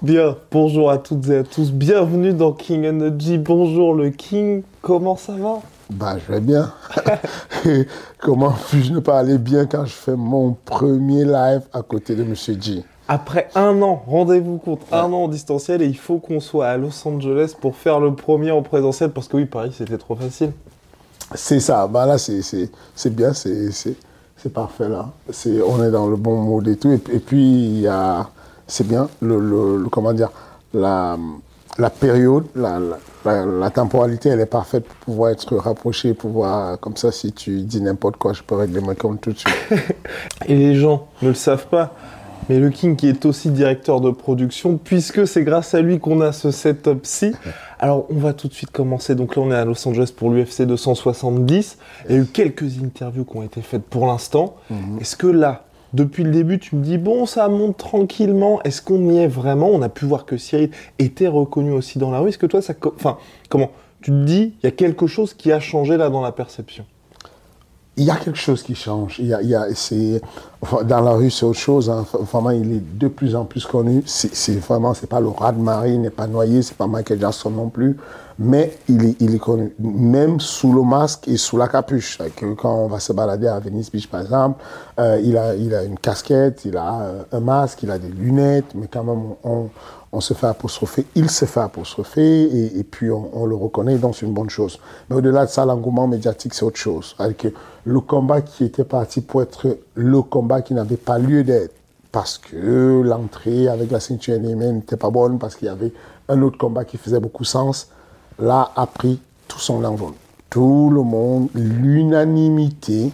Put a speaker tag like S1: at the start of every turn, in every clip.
S1: Bien, bonjour à toutes et à tous, bienvenue dans King Energy. Bonjour le King, comment ça va?
S2: Bah, je vais bien. comment puis-je ne pas aller bien quand je fais mon premier live à côté de Monsieur G?
S1: Après un an, rendez-vous compte, un an en distanciel et il faut qu'on soit à Los Angeles pour faire le premier en présentiel parce que oui, Paris c'était trop facile.
S2: C'est ça, bah là c'est bien, c'est parfait là. On est dans le bon mode et tout. Et, et puis il y a c'est bien le, le- le- comment dire la la période, la, la, temporalité, elle est parfaite pour pouvoir être rapproché, pouvoir comme ça si tu dis n'importe quoi, je peux régler ma compte tout de suite.
S1: Et les gens ne le savent pas, mais le King qui est aussi directeur de production, puisque c'est grâce à lui qu'on a ce setup-ci. Alors on va tout de suite commencer. Donc là on est à Los Angeles pour l'UFC 270. Il y a eu quelques interviews qui ont été faites pour l'instant. Est-ce que là, depuis le début, tu me dis bon ça monte tranquillement. Est-ce qu'on y est vraiment? On a pu voir que Cyril était reconnu aussi dans la rue. Est-ce que toi ça, enfin comment? Tu te dis il y a quelque chose qui a changé là dans la perception?
S2: Il y a quelque chose qui change. Il y a, y a, c'est, dans la rue, c'est autre chose. hein. Vraiment, il est de plus en plus connu. C'est, vraiment, c'est pas le rat de marée, il n'est pas noyé, c'est pas Michael Jackson non plus. Mais il est, il est connu. Même sous le masque et sous la capuche. Que quand on va se balader à Venice Beach, par exemple, euh, il a, il a une casquette, il a euh, un masque, il a des lunettes, mais quand même, on, on se fait apostropher, il se fait apostropher, et, et puis on, on le reconnaît, donc c'est une bonne chose. Mais au-delà de ça, l'engouement médiatique, c'est autre chose. Avec le combat qui était parti pour être le combat qui n'avait pas lieu d'être, parce que l'entrée avec la ceinture NMN n'était pas bonne, parce qu'il y avait un autre combat qui faisait beaucoup sens, là a pris tout son envol. Tout le monde, l'unanimité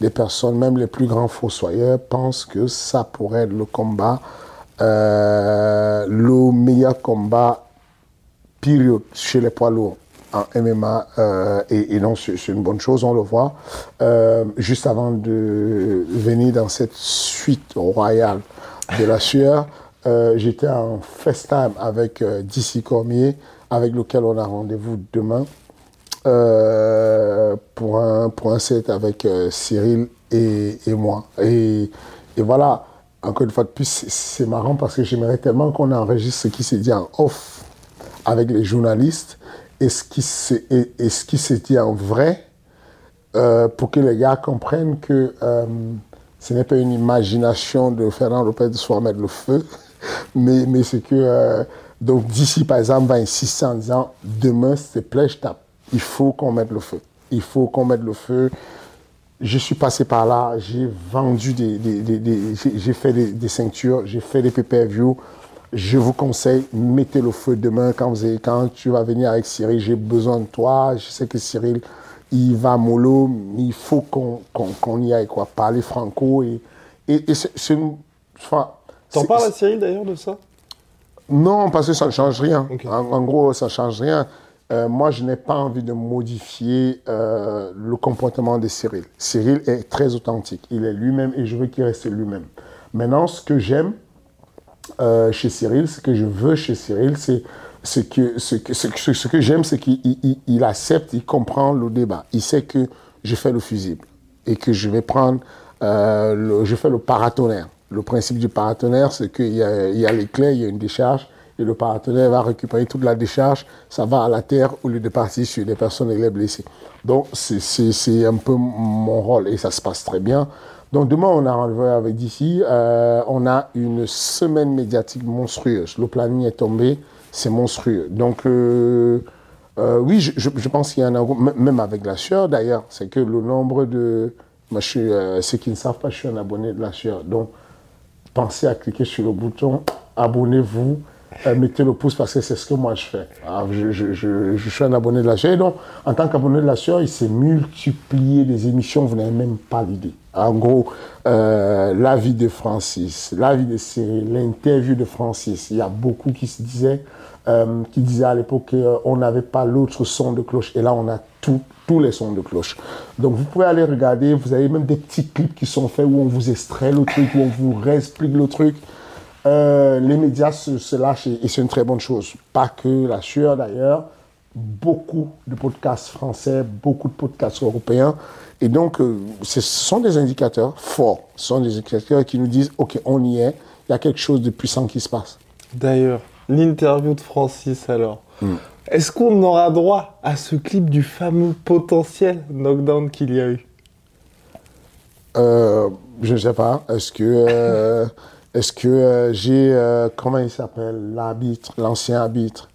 S2: des personnes, même les plus grands fossoyeurs, pensent que ça pourrait être le combat, euh, le meilleur combat période chez les poids lourds en MMA euh, et, non c'est une bonne chose on le voit. Euh, juste avant de venir dans cette suite royale de la sueur euh, j'étais en FaceTime avec DC Cormier avec lequel on a rendez-vous demain pour un pour un set avec Cyril et, moi. Et, et voilà. Encore une fois de plus c'est marrant parce que j'aimerais tellement qu'on enregistre ce qui s'est dit en off avec les journalistes et ce qui s'est dit en vrai euh, pour que les gars comprennent que euh, ce n'est pas une imagination de Fernand Lopez de se mettre le feu, mais, mais c'est que euh, donc d'ici par exemple va disant demain s'il te plaît je tape, il faut qu'on mette le feu, il faut qu'on mette le feu. Je suis passé par là, j'ai vendu des, des- des- des- j'ai fait des ceintures, j'ai fait des pay-per-view. Je vous conseille, mettez le feu demain quand, vous avez- quand tu vas venir avec Cyril. J'ai besoin de toi. Je sais que Cyril, il va mollo, mais il faut qu'on qu'on y aille, quoi. Parler franco. Et, et, et c'est une. Enfin,
S1: T'en parles à Cyril d'ailleurs de ça?
S2: Non, parce que ça ne change rien. En gros, ça ne change rien. Euh, moi, je n'ai pas envie de modifier euh, le comportement de Cyril. Cyril est très authentique. Il est lui-même et je veux qu'il reste lui-même. Maintenant, ce que j'aime euh, chez Cyril, ce que je veux chez Cyril, c'est ce que, ce que, ce que, j'aime, c'est qu'il il- il accepte, il comprend le débat. Il sait que je fais le fusible et que je vais prendre, euh, le, je fais le paratonnerre. Le principe du paratonnerre, c'est qu'il y a, il y a l'éclair, il y a une décharge, et le paratonnerre va récupérer toute la décharge, ça va à la terre au lieu de partir sur des personnes et les blessées. Donc, c'est un peu mon rôle et ça se passe très bien. Donc, demain, on a rendez-vous avec d'ici. on a une semaine médiatique monstrueuse. Le planning est tombé, c'est monstrueux. Donc, euh, Euh, oui, je, pense qu'il y a engouement, m- même avec la sueur d'ailleurs, c'est que le nombre de... Moi, je suis, euh, ceux qui ne savent pas, je suis un abonné de la sueur. Donc, pensez à cliquer sur le bouton abonnez-vous, euh, mettez le pouce parce que c'est ce que moi je fais. Alors, je, suis un abonné de la. Et donc, en tant qu'abonné de la sueur, il s'est multiplié des émissions, vous n'avez même pas l'idée. En gros, euh, la vie de Francis, la vie de Cyril, l'interview de Francis, il y a beaucoup qui se disaient, euh, qui disaient à l'époque qu'on n'avait pas l'autre son de cloche. Et là, on a tout, tous les sons de cloche. Donc, vous pouvez aller regarder, vous avez même des petits clips qui sont faits où on vous extrait le truc, où on vous réexplique le truc. Euh, les médias se, se lâchent et, et c'est une très bonne chose. Pas que la sueur d'ailleurs, beaucoup de podcasts français, beaucoup de podcasts européens. Et donc, euh, ce sont des indicateurs forts. Ce sont des indicateurs qui nous disent, OK, on y est, il y a quelque chose de puissant qui se passe.
S1: D'ailleurs, l'interview de Francis alors. Est-ce qu'on aura droit à ce clip du fameux potentiel knockdown qu'il y a eu?
S2: Euh, je ne sais pas. Est-ce que, est-ce que euh, j'ai, euh, comment il s'appelle, l'arbitre, l'ancien arbitre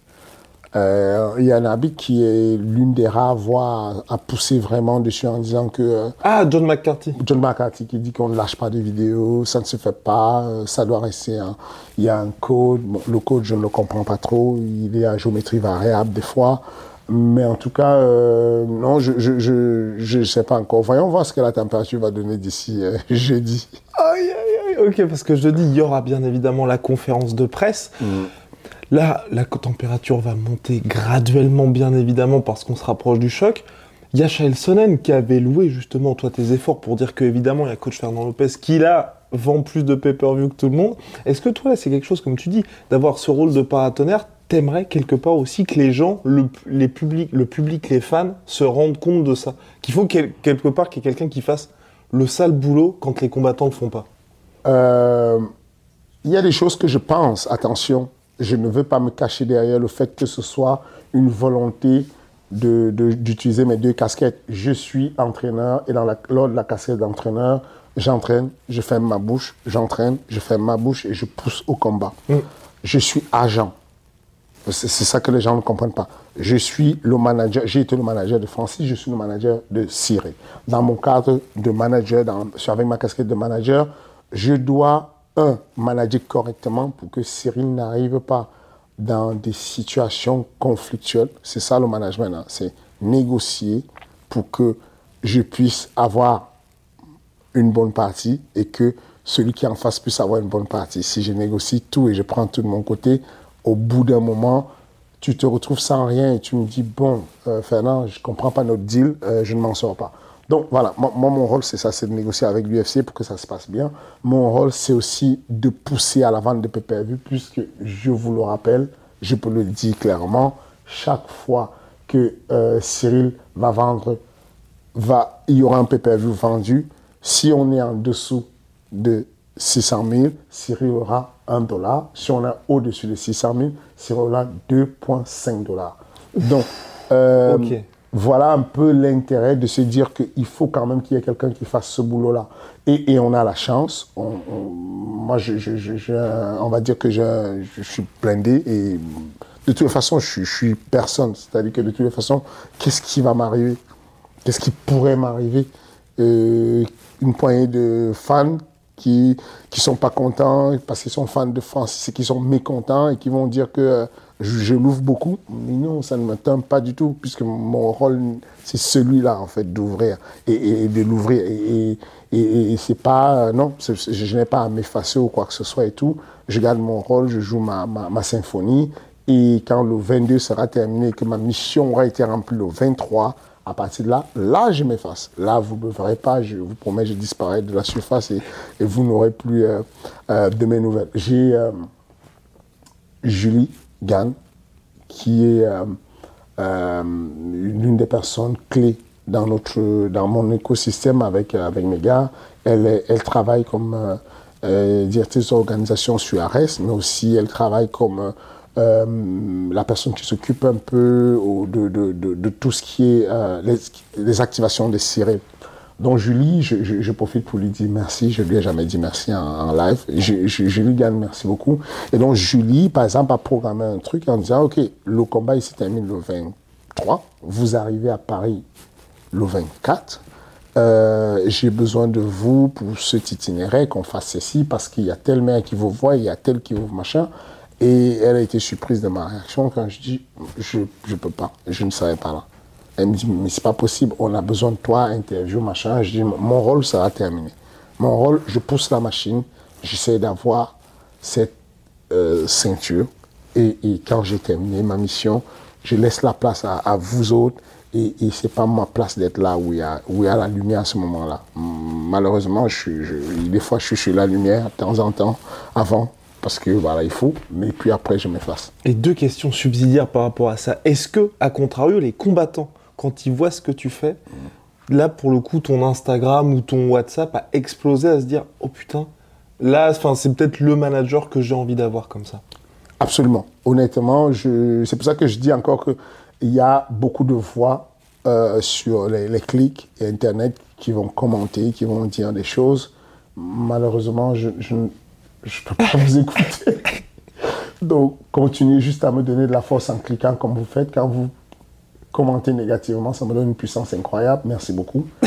S2: Euh, Il y a un arbitre qui est l'une des rares voix à, à pousser vraiment dessus en disant que
S1: Ah, John McCarthy.
S2: John McCarthy qui dit qu'on ne lâche pas de vidéos, ça ne se fait pas, ça doit rester. un- Il y a un code, bon, le code je ne le comprends pas trop, il est à géométrie variable des fois, mais en tout cas, euh, non, je je, je je sais pas encore. Voyons voir ce que la température va donner d'ici euh, jeudi.
S1: Aïe, aïe, aïe. Ok, parce que je dis, il y aura bien évidemment la conférence de presse. Là, la température va monter graduellement, bien évidemment, parce qu'on se rapproche du choc. Il y a Chael Sonnen qui avait loué justement toi tes efforts pour dire que évidemment il y a coach Fernand Lopez qui là vend plus de pay-per-view que tout le monde. Est-ce que toi là, c'est quelque chose comme tu dis d'avoir ce rôle de paratonnerre T'aimerais quelque part aussi que les gens, le, les publics, le public, les fans se rendent compte de ça? Qu'il faut quel- quelque part qu'il y ait quelqu'un qui fasse le sale boulot quand les combattants ne font pas?
S2: Euh, il y a des choses que je pense, attention, je ne veux pas me cacher derrière le fait que ce soit une volonté de- de- d'utiliser mes deux casquettes. Je suis entraîneur et dans la, lors de la casquette d'entraîneur, j'entraîne, je ferme ma bouche, j'entraîne, je ferme ma bouche et je pousse au combat. Je suis agent. C'est ça que les gens ne comprennent pas. Je suis le manager, j'ai été le manager de Francis, je suis le manager de Cyril. Dans mon cadre de manager, dans, avec ma casquette de manager, je dois, un, manager correctement pour que Cyril n'arrive pas dans des situations conflictuelles. C'est ça le management, hein. c'est négocier pour que je puisse avoir une bonne partie et que celui qui en face puisse avoir une bonne partie. Si je négocie tout et je prends tout de mon côté, au bout d'un moment, tu te retrouves sans rien et tu me dis, bon, euh, Fernand, je ne comprends pas notre deal, euh, je ne m'en sors pas. Donc voilà, moi, mon rôle, c'est ça, c'est de négocier avec l'UFC pour que ça se passe bien. Mon rôle, c'est aussi de pousser à la vente de PPV, puisque je vous le rappelle, je peux le dire clairement, chaque fois que euh, Cyril va vendre va, il y aura un PPV vendu. Si on est en dessous de 600 000, Cyril aura 1 dollar. Si on est au-dessus de 600 000, Cyril aura 2,5 dollars. Donc, euh. Voilà un peu l'intérêt de se dire qu'il faut quand même qu'il y ait quelqu'un qui fasse ce boulot-là. Et, on a la chance. Moi, on va dire que je suis blindé et de toutes les façons, je, suis- personne. C'est-à-dire que de toutes les façons, qu'est-ce qui va m'arriver? Qu'est-ce qui pourrait m'arriver? Euh, Une poignée de fans qui qui sont pas contents parce qu'ils sont fans de France, et qui sont mécontents et qui vont dire que euh, je, l'ouvre beaucoup. Mais non, ça ne m'atteint pas du tout puisque mon rôle c'est celui-là en fait d'ouvrir et, de l'ouvrir et, c'est pas euh, non, je n'ai pas à m'effacer ou quoi que ce soit et tout. Je garde mon rôle, je joue ma, symphonie et quand le 22 sera terminé que ma mission aura été remplie le 23, à partir de là, là, je m'efface. Là, vous ne me verrez pas, je vous promets, je disparais de la surface et, vous n'aurez plus euh, euh, de mes nouvelles. J'ai Julie Gann, qui est euh, euh, l'une des personnes clés dans, notre, dans mon écosystème avec, euh, avec mes. Elle, travaille comme euh, euh, directrice d'organisation sur Ares, mais aussi elle travaille comme euh, euh, la personne qui s'occupe un peu de, de, tout ce qui est euh, les, les activations des sirènes. Donc Julie, je, profite pour lui dire merci. Je lui ai jamais dit merci en, live. Je, Julie Gann, merci beaucoup. Et donc Julie, par exemple, a programmé un truc en disant, OK, le combat se termine le 3. Vous arrivez à Paris le 24. Euh, j'ai besoin de vous pour cet itinéraire, qu'on fasse ceci, parce qu'il y a tel maire qui vous voit, il y a tel qui vous machin. Et elle a été surprise de ma réaction quand je dis, je ne peux pas, je ne serai pas là. Elle me dit, mais c'est pas possible, on a besoin de toi, interview, machin. Je dis, mon rôle sera terminé. Mon rôle, je pousse la machine, j'essaie d'avoir cette euh, ceinture. Et, quand j'ai terminé ma mission, je laisse la place à, vous autres. Et, et c'est pas ma place d'être là où il, y a, où il y a la lumière à ce moment-là. Malheureusement, des fois, je suis sur la lumière de temps en temps, avant, parce que voilà, il faut, mais puis après, je m'efface.
S1: Et deux questions subsidiaires par rapport à ça. Est-ce que, à contrario, les combattants, quand ils voient ce que tu fais, là, pour le coup, ton Instagram ou ton WhatsApp a explosé à se dire, oh putain, là, c'est peut-être le manager que j'ai envie d'avoir comme ça
S2: Absolument. Honnêtement, c'est pour ça que je dis encore qu'il y a beaucoup de voix euh, sur les, clics et Internet qui vont commenter, qui vont dire des choses. Malheureusement, je ne peux pas vous écouter. Donc, continuez juste à me donner de la force en cliquant comme vous faites. Quand vous commentez négativement, ça me donne une puissance incroyable. Merci beaucoup.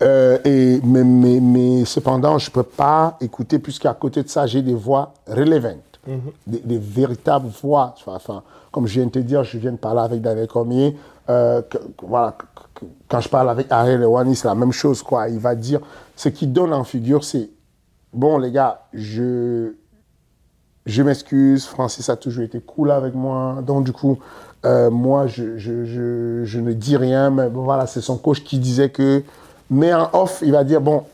S2: Euh, et, mais, mais, cependant, je ne peux pas écouter, puisqu'à côté de ça, j'ai des voix relevantes, mhm. des, véritables voix. Enfin, comme je viens de te dire, je viens de parler avec Daniel Cormier. Euh, voilà, quand je parle avec Ariel Ewani, c'est la même chose. Quoi. Il va dire, ce qui donne en figure, c'est, bon les gars, je, je m'excuse, Francis a toujours été cool avec moi. Donc du coup, euh, moi, je, je, je, je, ne dis rien. Mais bon, voilà, c'est son coach qui disait que mais en off, il va dire, bon,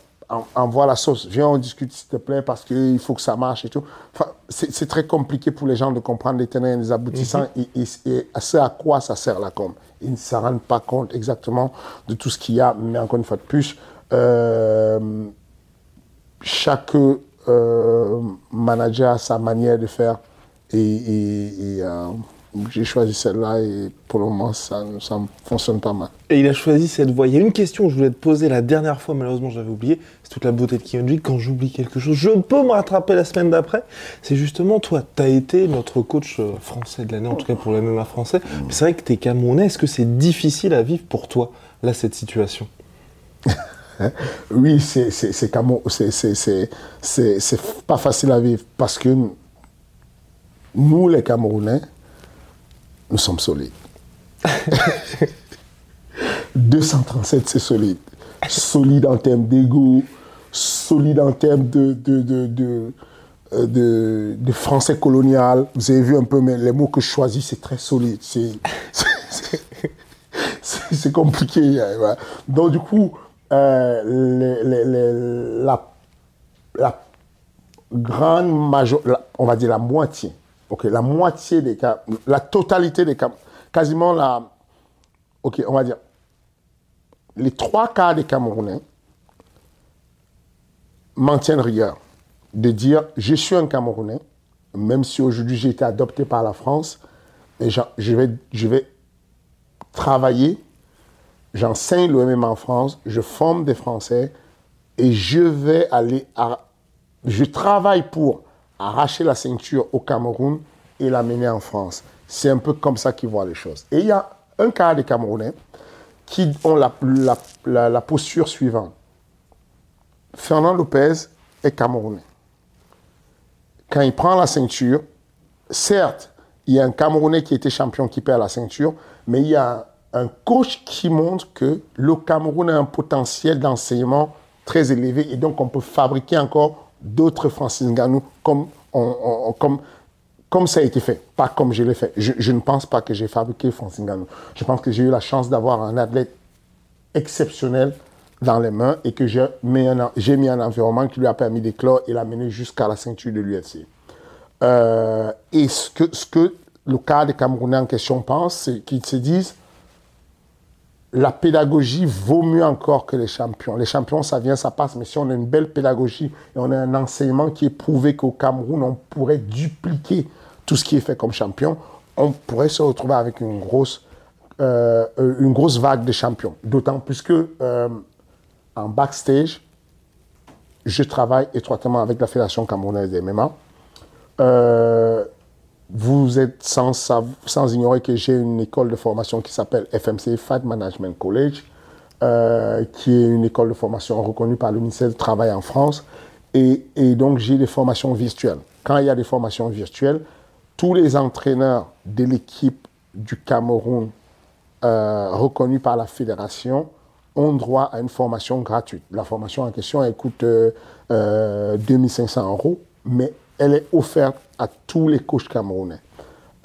S2: envoie la sauce, viens, on discute s'il te plaît, parce qu'il faut que ça marche et tout. Enfin, c'est très compliqué pour les gens de comprendre les tenants et les aboutissants mhm. et, à ce à quoi ça sert la com. Ils ne se rendent pas compte exactement de tout ce qu'il y a, mais encore une fois de plus, euh, chaque euh, manager a sa manière de faire et, j'ai choisi celle-là et pour le moment, ça, ça fonctionne pas mal.
S1: Et il a choisi cette voie. Il y a une question que je voulais te poser la dernière fois, malheureusement j'avais oublié. C'est toute la beauté de Kionji. Quand j'oublie quelque chose, je peux me rattraper la semaine d'après. C'est justement toi, tu as été notre coach euh, français de l'année, en tout cas pour le MMA français. C'est vrai que tu es Camerounais. Est-ce que c'est difficile à vivre pour toi, là, cette situation?
S2: Oui, c'est pas facile à vivre parce que nous, les Camerounais, nous sommes solides. 237, c'est solide. Solide en termes d'ego, solide en termes de, de, de, euh, de, français colonial. Vous avez vu un peu, mais les mots que je choisis, c'est très solide. C'est compliqué. Hein, Donc, du coup, euh, la, la, grande majorité, on va dire la moitié ok, la moitié des cas, la totalité des cas, quasiment la, ok, on va dire, les trois quarts des Camerounais maintiennent rigueur de dire je suis un Camerounais, même si aujourd'hui j'ai été adopté par la France, et je vais, je vais travailler, j'enseigne le MMA en France, je forme des Français et je vais aller à, je travaille pour arracher la ceinture au Cameroun et l'amener en France. C'est un peu comme ça qu'ils voient les choses. Et il y a un cas des Camerounais qui ont la, la, posture suivante. Fernand Lopez est Camerounais. Quand il prend la ceinture, certes, il y a un Camerounais qui était champion qui perd la ceinture, mais il y a un coach qui montre que le Cameroun a un potentiel d'enseignement très élevé et donc on peut fabriquer encore d'autres Francis Ngannou comme, comme, comme ça a été fait, pas comme je l'ai fait. Je, ne pense pas que j'ai fabriqué Francis Ngannou. Je pense que j'ai eu la chance d'avoir un athlète exceptionnel dans les mains et que j'ai mis, un, mis un environnement qui lui a permis d'éclore et l'amener jusqu'à la ceinture de l'UFC. Euh, et ce que, ce que le cas des Camerounais en question pense, c'est qu'ils se disent la pédagogie vaut mieux encore que les champions. Les champions, ça vient, ça passe, mais si on a une belle pédagogie et on a un enseignement qui est prouvé qu'au Cameroun, on pourrait dupliquer tout ce qui est fait comme champion, on pourrait se retrouver avec une grosse, euh, grosse vague de champions. D'autant plus que euh, en backstage, je travaille étroitement avec la Fédération camerounaise des MMA. Euh, vous êtes sans, ignorer que j'ai une école de formation qui s'appelle FMC Fight Management College, euh, qui est une école de formation reconnue par le ministère du Travail en France. Et, donc, j'ai des formations virtuelles. Quand il y a des formations virtuelles, tous les entraîneurs de l'équipe du Cameroun euh, reconnus par la fédération ont droit à une formation gratuite. La formation en question, elle coûte euh, 2500 euros, mais elle est offerte à tous les coachs camerounais.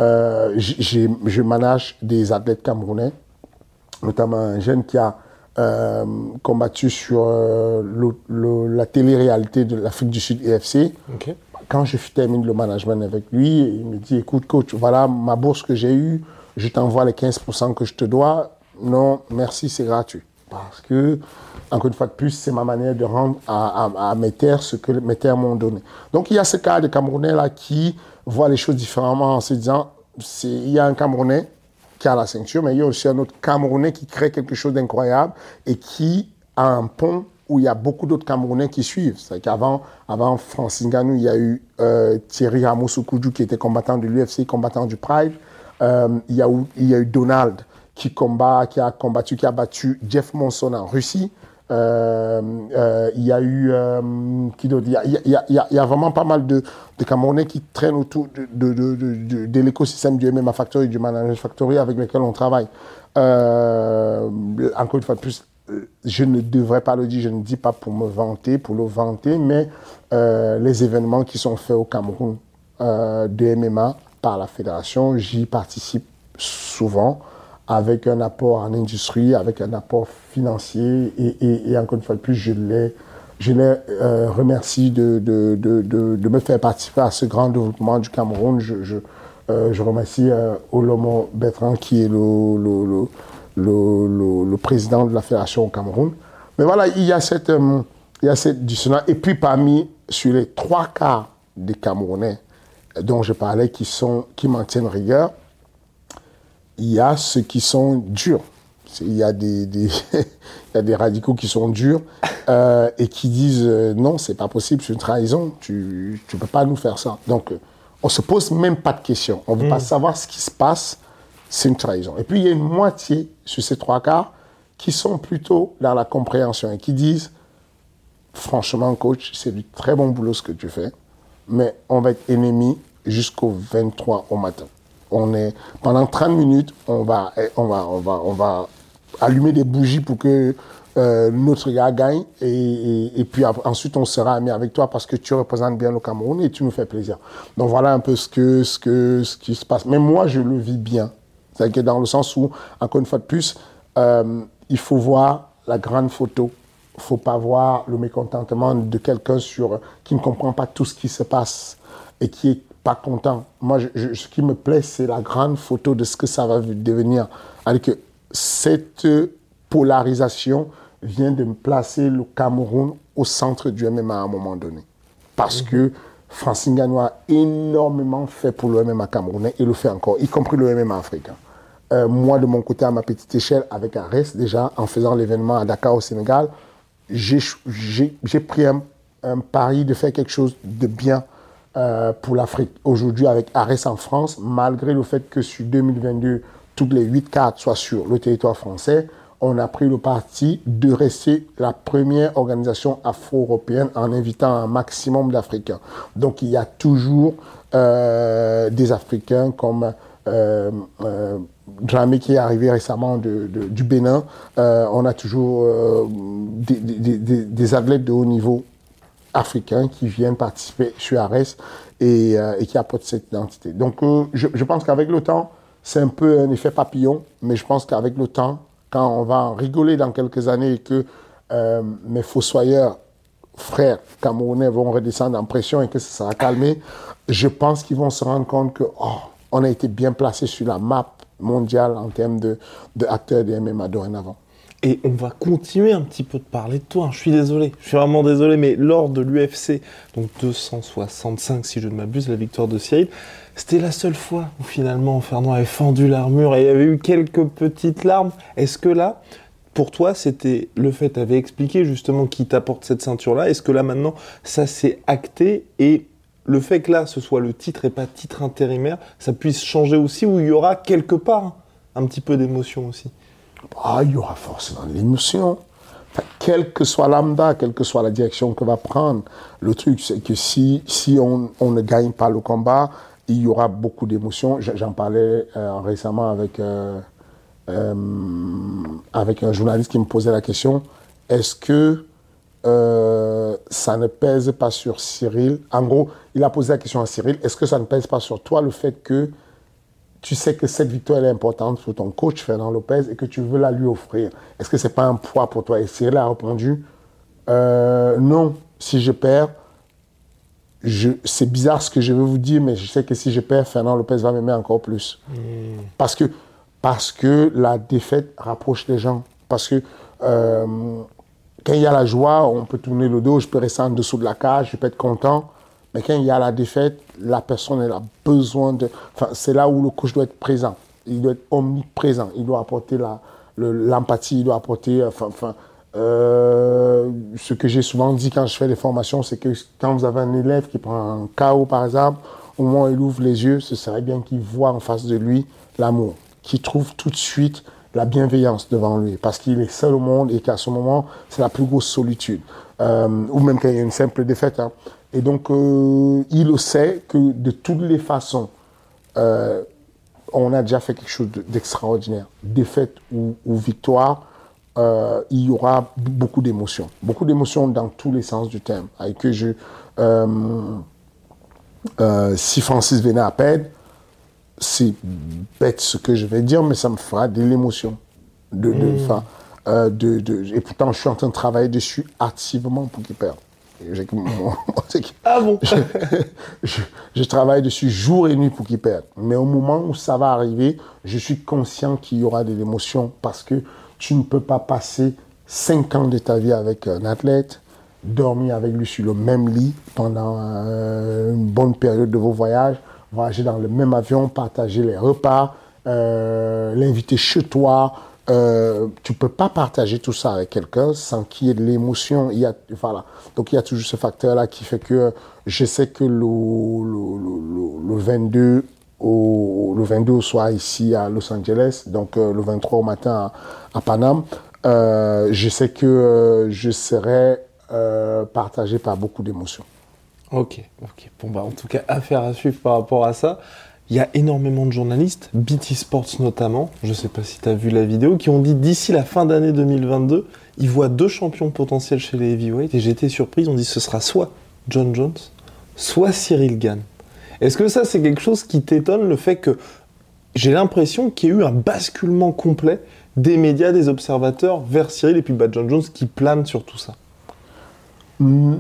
S2: Euh, je manage des athlètes camerounais, notamment un jeune qui a euh, combattu sur euh, la télé-réalité de l'Afrique du Sud EFC. Quand je termine le management avec lui, il me dit, écoute coach, voilà ma bourse que j'ai eue, je t'envoie les 15% que je te dois. Non, merci, c'est gratuit. Parce que encore une fois de plus, c'est ma manière de rendre à, mes terres ce que mes terres m'ont donné. Donc il y a ce cas de Camerounais là qui voit les choses différemment en se disant, il y a un Camerounais qui a la ceinture, mais il y a aussi un autre Camerounais qui crée quelque chose d'incroyable et qui a un pont où il y a beaucoup d'autres Camerounais qui suivent. C'est qu'avant avant Francis Ngannou, il y a eu euh, Thierry Ramos qui était combattant de l'UFC, combattant du Pride. Euh, il y a eu Donald qui combat, qui a combattu, qui a battu Jeff Monson en Russie. Euh, euh, il y a eu qui il y a, y, vraiment pas mal de, Camerounais qui traînent autour de, l'écosystème du MMA Factory, du Management Factory avec lesquels on travaille. Euh, encore une fois de plus, je ne devrais pas le dire, je ne dis pas pour me vanter, pour le vanter, mais les événements qui sont faits au Cameroun de MMA par la fédération, j'y participe souvent avec un apport en industrie, avec un apport financier. Et, encore une fois de plus, je les, je les euh, remercie de, de, de, de, me faire participer à ce grand développement du Cameroun. Je, je, euh, je remercie euh, Olomo Bertrand, qui est le, le, le, le, président de la fédération au Cameroun. Mais voilà, il y a cette, il y a cette dissonance. Et puis parmi, sur les trois quarts des Camerounais dont je parlais, qui, sont, qui maintiennent rigueur, il y a ceux qui sont durs. Il y, a des, des il y a des radicaux qui sont durs euh, et qui disent euh, non, c'est pas possible, c'est une trahison, tu ne peux pas nous faire ça. Donc, euh, on se pose même pas de questions. On ne veut pas mm. savoir ce qui se passe, c'est une trahison. Et puis, il y a une moitié sur ces trois quarts qui sont plutôt dans la compréhension et qui disent franchement, coach, c'est du très bon boulot ce que tu fais, mais on va être ennemis jusqu'au 23 au matin on est pendant 30 minutes, on va, on va, on va, on va allumer des bougies pour que euh, notre gars gagne et, puis ensuite on sera amis avec toi parce que tu représentes bien le Cameroun et tu nous fais plaisir. Donc voilà un peu ce que ce que ce qui se passe. Mais moi je le vis bien. C'est que dans le sens où encore une fois de plus, euh, il faut voir la grande photo. Il faut pas voir le mécontentement de quelqu'un sur qui ne comprend pas tout ce qui se passe et qui est pas content. Moi, ce qui me plaît, c'est la grande photo de ce que ça va devenir. Avec cette polarisation vient de me placer le Cameroun au centre du MMA à un moment donné. Parce mhm. que Francine Gagnon a énormément fait pour le MMA camerounais et le fait encore, y compris le MMA africain. Euh, moi, de mon côté, à ma petite échelle, avec Arès, déjà, en faisant l'événement à Dakar au Sénégal, j'ai pris un, un pari de faire quelque chose de bien euh, pour l'Afrique. Aujourd'hui, avec Ares en France, malgré le fait que sur 2022, toutes les 8 cartes soient sur le territoire français, on a pris le parti de rester la première organisation afro-européenne en invitant un maximum d'Africains. Donc il y a toujours euh, des Africains comme euh, euh, Dramé qui est arrivé récemment du Bénin. Euh, on a toujours euh, des, des, des, des, athlètes de haut niveau africains qui viennent participer sur Ares et, euh, et qui apportent cette identité. Donc, euh, je, je, pense qu'avec le temps, c'est un peu un effet papillon, mais je pense qu'avec le temps, quand on va rigoler dans quelques années et que euh, mes fossoyeurs, frères camerounais vont redescendre en pression et que ça sera calmé, je pense qu'ils vont se rendre compte que oh, on a été bien placé sur la map mondiale en termes de, de acteurs de MMA dorénavant.
S1: Et on va continuer un petit peu de parler de toi. Je suis désolé, je suis vraiment désolé, mais lors de l'UFC, donc 265 si je ne m'abuse, la victoire de Cyril, c'était la seule fois où finalement Fernand avait fendu l'armure et il y avait eu quelques petites larmes. Est-ce que là, pour toi, c'était le fait, tu expliqué justement qui t'apporte cette ceinture-là? Est-ce que là maintenant, ça s'est acté et le fait que là, ce soit le titre et pas titre intérimaire, ça puisse changer aussi, où il y aura quelque part un petit peu d'émotion aussi?
S2: Ah, il y aura forcément l'émotion. Enfin, quelle que soit lambda, quelle que soit la direction que va prendre, le truc, c'est que si, si on, on, ne gagne pas le combat, il y aura beaucoup d'émotions. J'en parlais euh, récemment avec, euh, euh, avec un journaliste qui me posait la question est-ce que ça ne pèse pas sur Cyril? En gros, il a posé la question à Cyril est-ce que ça ne pèse pas sur toi le fait que tu sais que cette victoire est importante pour ton coach Fernand Lopez et que tu veux la lui offrir Est-ce que c'est pas un poids pour toi? Et Cyril a répondu euh, non. Si je perds, c'est bizarre ce que je veux vous dire, mais je sais que si je perds, Fernand Lopez va m'aimer encore plus. Mmh. Parce, que, parce que la défaite rapproche les gens. Parce que euh, quand il y a la joie, on peut tourner le dos, je peux rester en dessous de la cage, je peux être content. Mais quand il y a la défaite, la personne elle a besoin de. Enfin, c'est là où le coach doit être présent. Il doit être omniprésent. Il doit apporter l'empathie, il doit apporter. Enfin, enfin euh, ce que j'ai souvent dit quand je fais des formations, c'est que quand vous avez un élève qui prend un chaos, par exemple, au moment où il ouvre les yeux, ce serait bien qu'il voit en face de lui l'amour, qu'il trouve tout de suite la bienveillance devant lui, parce qu'il est seul au monde et qu'à ce moment, c'est la plus grosse solitude. Euh, ou même quand il y a une simple défaite. Hein. Et donc, euh, il le sait que de toutes les façons, euh, on a déjà fait quelque chose d'extraordinaire. Défaite ou, victoire, il y aura beaucoup d'émotions. Beaucoup d'émotions dans tous les sens du terme. Avec que je, si Francis venait à perdre, c'est bête ce que je vais dire, mais ça me fera de l'émotion. De, de, mm. euh, de, de, et pourtant, je suis en train de travailler dessus activement pour qu'il perde.
S1: ah bon?
S2: je, je, travaille dessus jour et nuit pour qu'il perde. Mais au moment où ça va arriver, je suis conscient qu'il y aura de l'émotion parce que tu ne peux pas passer 5 ans de ta vie avec un athlète, dormir avec lui sur le même lit pendant euh, une bonne période de vos voyages, voyager dans le même avion, partager les repas, euh, l'inviter chez toi. Euh, tu peux pas partager tout ça avec quelqu'un sans qu'il y ait de l'émotion. Il y a, voilà. Donc il y a toujours ce facteur-là qui fait que je sais que le, le, le, 22 au, le 22 au soir ici à Los Angeles, donc euh, le 23 au matin à, à Paname, euh, je sais que euh, je serai partagé par beaucoup d'émotions.
S1: Ok, ok. Bon, bah, en tout cas, affaire à suivre par rapport à ça. Il y a énormément de journalistes, BT Sports notamment, je ne sais pas si tu as vu la vidéo, qui ont dit d'ici la fin d'année 2022, ils voient deux champions potentiels chez les heavyweights. Et j'étais surprise, on dit ce sera soit John Jones, soit Cyril Gann. Est-ce que ça, c'est quelque chose qui t'étonne, le fait que j'ai l'impression qu'il y a eu un basculement complet des médias, des observateurs vers Cyril et puis bah, John Jones qui plane sur tout ça?
S2: Hmm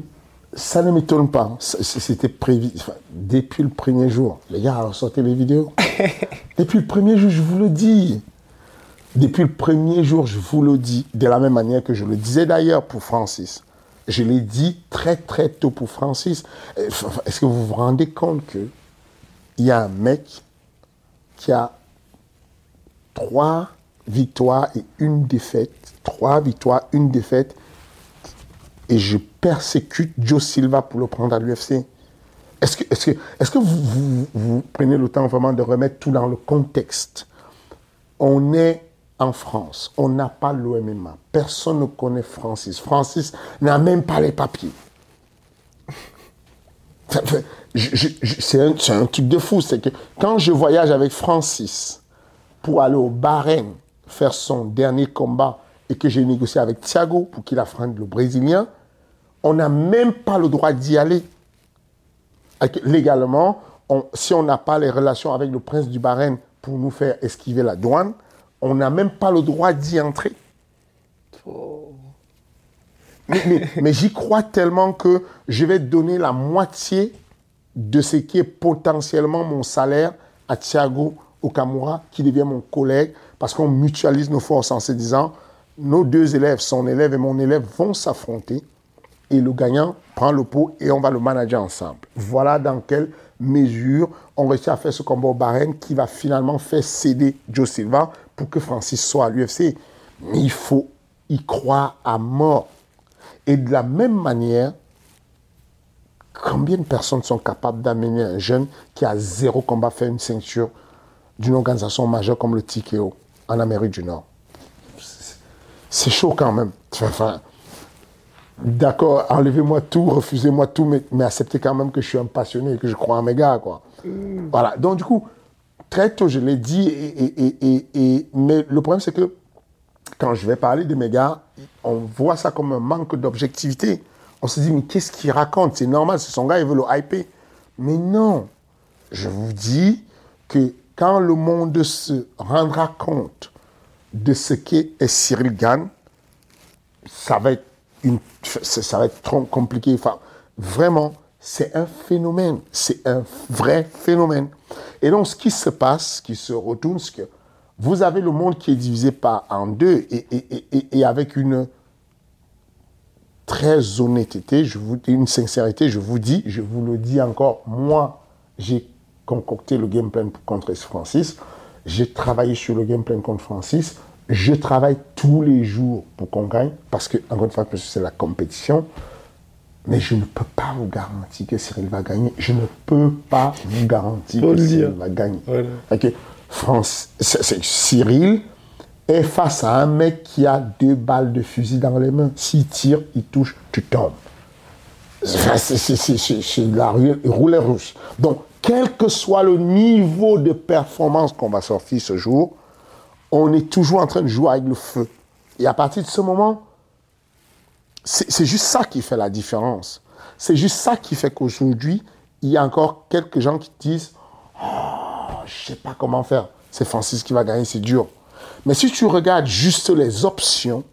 S2: ça ne m'étonne pas. C'était prévu. depuis le premier jour, les gars, sortez les vidéos. depuis le premier jour, je vous le dis. Depuis le premier jour, je vous le dis. De la même manière que je le disais d'ailleurs pour Francis. Je l'ai dit très très tôt pour Francis. Est-ce que vous vous rendez compte que il y a un mec qui a trois victoires et une défaite, trois victoires, une défaite, et je persécute Joe Silva pour le prendre à l'UFC. Est-ce que, est que, est que vous, prenez le temps vraiment de remettre tout dans le contexte? On est en France, on n'a pas l'OMMA, personne ne connaît Francis. Francis n'a même pas les papiers. C'est un, un, truc de fou, c'est que quand je voyage avec Francis pour aller au Bahreïn faire son dernier combat et que j'ai négocié avec Thiago pour qu'il affronte le Brésilien, on n'a même pas le droit d'y aller. Légalement, si on n'a pas les relations avec le prince du Bahreïn pour nous faire esquiver la douane, on n'a même pas le droit d'y entrer. Mais, j'y crois tellement que je vais donner la moitié de ce qui est potentiellement mon salaire à Thiago Okamura, qui devient mon collègue, parce qu'on mutualise nos forces en se disant, nos deux élèves, son élève et mon élève, vont s'affronter et le gagnant prend le pot et on va le manager ensemble. Voilà dans quelle mesure on réussit à faire ce combat au Bahreïn qui va finalement faire céder Joe Silva pour que Francis soit à l'UFC. Mais il faut y croire à mort. Et de la même manière, Combien de personnes sont capables d'amener un jeune qui a zéro combat faire une ceinture d'une organisation majeure comme le TKO en Amérique du Nord? C'est chaud quand même. D'accord, enlevez-moi tout, refusez-moi tout, mais, acceptez quand même que je suis un passionné et que je crois en mes gars, quoi. Voilà. Donc, du coup, très tôt, je l'ai dit, et, mais le problème, c'est que quand je vais parler de mes gars, on voit ça comme un manque d'objectivité. On se dit, mais qu'est-ce qu'il raconte C'est normal, c'est son gars, il veut le hyper. Mais non, je vous dis que quand le monde se rendra compte de ce qu'est Cyril Gann, ça va être, ça va être trop compliqué. Vraiment, c'est un phénomène. C'est un vrai phénomène. Et donc, ce qui se passe, ce qui se retourne, c'est que vous avez le monde qui est divisé par en deux et, avec une très honnêteté, une sincérité, je vous dis, je vous le dis encore, moi, j'ai concocté le game plan contre Francis, j'ai travaillé sur le game plan contre Francis, je travaille tous les jours pour qu'on gagne, parce que, encore une fois, c'est la compétition, mais je ne peux pas vous garantir que Cyril va gagner. Je ne peux pas vous garantir que Cyril va gagner. France, Cyril est face à un mec qui a deux balles de fusil dans les mains. S'il tire, il touche, tu tombes. C'est la roulette russe. Donc, quel que soit le niveau de performance qu'on va sortir ce jour, on est toujours en train de jouer avec le feu. Et à partir de ce moment, c'est juste ça qui fait la différence. C'est juste ça qui fait qu'aujourd'hui, il y a encore quelques gens qui disent oh, je ne sais pas comment faire. C'est Francis qui va gagner, c'est dur. Mais si tu regardes juste les options,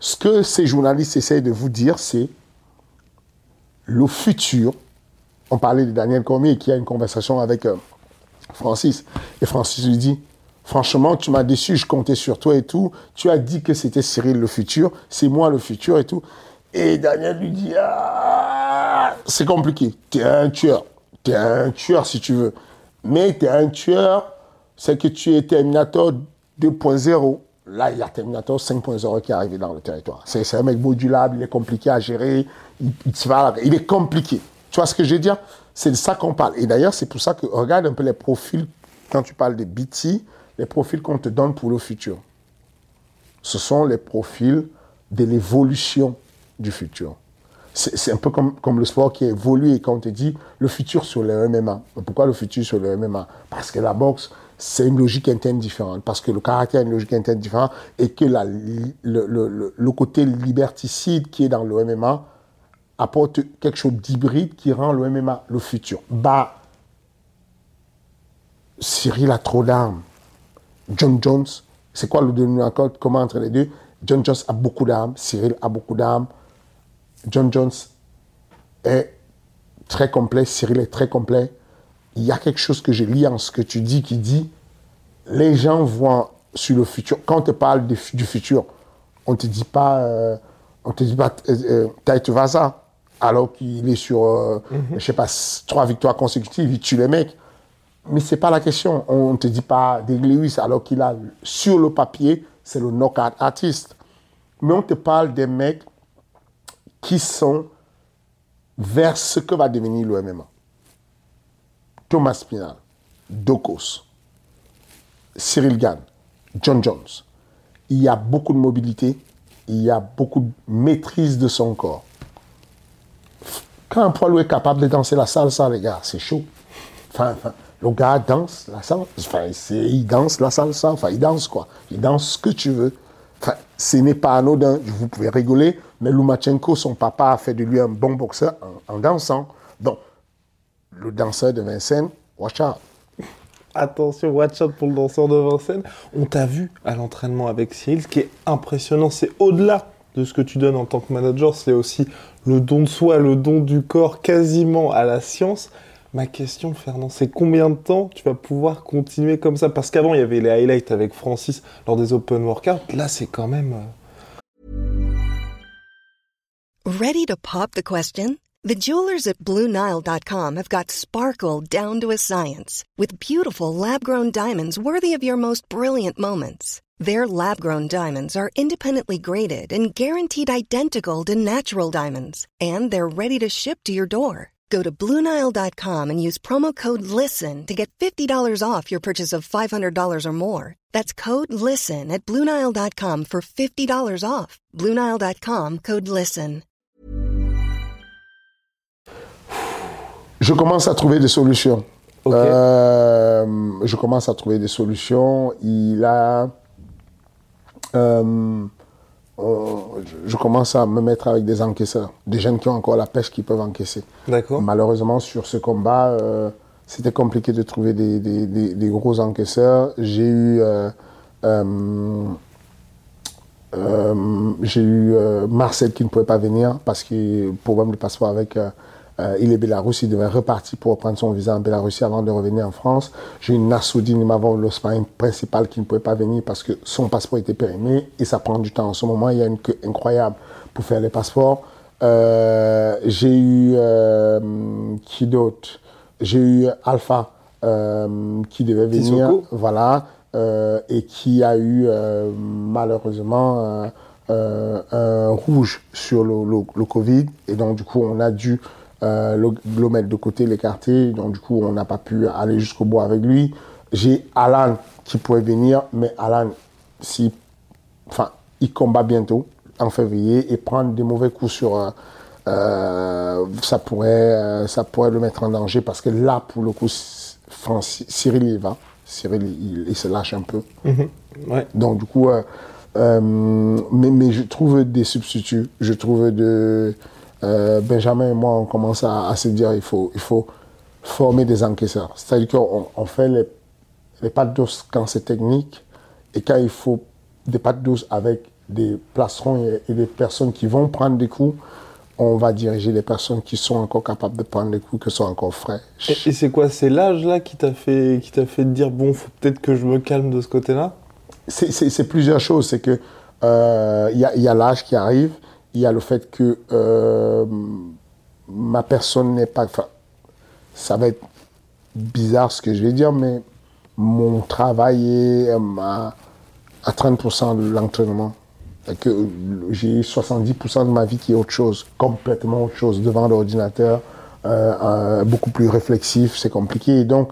S2: ce que ces journalistes essayent de vous dire, c'est le futur. On parlait de Daniel Cormier qui a une conversation avec euh, Francis. Et Francis lui dit Franchement, tu m'as déçu, je comptais sur toi et tout. Tu as dit que c'était Cyril le futur, c'est moi le futur et tout. Et Daniel lui dit Ah, c'est compliqué. Tu es un tueur. Tu es un tueur si tu veux. Mais tu es un tueur, c'est que tu es Terminator 2.0. Là, il y a Terminator 5.0 qui est arrivé dans le territoire. C'est un mec modulable, il est compliqué à gérer, il, il, est compliqué. Tu vois ce que je veux dire? C'est de ça qu'on parle. Et d'ailleurs, c'est pour ça que regarde un peu les profils, quand tu parles de BT, les profils qu'on te donne pour le futur. Ce sont les profils de l'évolution du futur. C'est un peu comme, comme le sport qui évolue et quand on te dit le futur sur le MMA. Pourquoi le futur sur le MMA Parce que la boxe, c'est une logique interne différente, parce que le caractère a une logique interne différente et que la, le, le, le, côté liberticide qui est dans le MMA apporte quelque chose d'hybride qui rend le MMA le futur. Bah, Cyril a trop d'armes. John Jones, c'est quoi le dénominateur comment entre les deux? John Jones a beaucoup d'armes, Cyril a beaucoup d'armes. John Jones est très complet, Cyril est très complet il y a quelque chose que je lis en ce que tu dis qui dit les gens voient sur le futur. Quand on te parle du futur, on te dit pas, euh, on te dit pas, euh, euh Vaza, alors qu'il est sur, euh, mhm. je sais pas, trois victoires consécutives, il tue les mecs. Mais c'est pas la question. On te dit pas des Lewis, alors qu'il a sur le papier, c'est le knockout artiste. Mais on te parle des mecs qui sont vers ce que va devenir le MMA. Thomas Spinal, Dokos, Cyril Gann, John Jones. Il y a beaucoup de mobilité, il y a beaucoup de maîtrise de son corps. Quand un poids est capable de danser la salsa, les gars, c'est chaud. Enfin, le gars danse la salsa, enfin, il danse la salsa, enfin, il danse quoi. Il danse ce que tu veux. Enfin, ce n'est pas anodin, vous pouvez rigoler, mais Loumachenko, son papa, a fait de lui un bon boxeur en, en dansant. Donc, le danseur de Vincennes, watch out.
S1: Attention, watch out pour le danseur de Vincennes. On t'a vu à l'entraînement avec Cyril, ce qui est impressionnant, c'est au-delà de ce que tu donnes en tant que manager, c'est aussi le don de soi, le don du corps quasiment à la science. Ma question, Fernand, c'est combien de temps tu vas pouvoir continuer comme ça? Parce qu'avant, il y avait les highlights avec Francis lors des open workouts. Là, c'est quand même... Euh,
S3: Ready to pop the question? The jewelers at BlueNile.com have got sparkle down to a science with beautiful lab-grown diamonds worthy of your most brilliant moments. Their lab grown diamonds are independently graded and guaranteed identical to natural diamonds, and they're ready to ship to your door. Go to Bluenile.com and use promo code LISTEN to get $50 off your purchase of $500 or more. That's code LISTEN at Bluenile.com for $50 off. Bluenile.com code LISTEN.
S2: Je commence à trouver des solutions.
S1: Ok.
S2: Euh, je commence à trouver des solutions. Il a. euh, on- je- commence à me mettre avec des encaisseurs, des jeunes qui ont encore la pêche qui peuvent encaisser.
S1: D'accord.
S2: Malheureusement, sur ce combat, euh, c'était compliqué de trouver des, des- des- des gros encaisseurs. J'ai eu, euh, j'ai eu euh, Marcel qui ne pouvait pas venir parce que problème de passeport avec. Euh, il est Bélarus, il devait repartir pour prendre son visa en Bélarus avant de revenir en France. J'ai eu Nassoudine Mavon, le sparring principal, qui ne pouvait pas venir parce que son passeport était périmé et ça prend du temps. En ce moment, il y a une queue incroyable pour faire les passeports. Euh, j'ai eu euh, qui d'autre? J'ai eu Alpha euh, qui devait venir,
S1: Sissoko.
S2: voilà, euh, et qui a eu euh, malheureusement un rouge sur le, le- le Covid, et donc du coup on a dû euh, le, le mettre de côté, l'écarter, donc du coup on n'a pas pu aller jusqu'au bout avec lui. J'ai Alan qui pouvait venir, mais Alan, si enfin, il combat bientôt, en février, et prendre des mauvais coups sur. euh, euh, ça, pourrait, euh, ça pourrait le mettre en danger parce que là, pour le coup, Cyril il y va. Cyril, il, il se lâche un peu.
S1: Ouais.
S2: Donc, du coup, euh, mais, mais je trouve des substituts. Je trouve de. Euh, Benjamin et moi, on commence à, à se dire il faut, il faut former des encaisseurs. C'est-à-dire qu'on on fait les, les pâtes d'os quand c'est technique et quand il faut des pâtes d'os avec des placerons et, et des personnes qui vont prendre des coups, on va diriger les personnes qui sont encore capables de prendre des coups, qui sont encore frais.
S1: Et, et c'est quoi C'est l'âge là qui t'a fait, qui t'a fait te dire bon, faut peut-être que je me calme de ce côté-là?
S2: C'est- plusieurs choses. C'est que euh, il y a, il y a l'âge qui arrive, il y a le fait que euh, ma personne n'est pas. Ça va être bizarre ce que je vais dire, mais mon travail est euh, à, à 30% de l'entraînement. Euh, j'ai 70% de ma vie qui est autre chose, complètement autre chose, devant l'ordinateur, beaucoup plus réflexif, c'est compliqué. Et donc,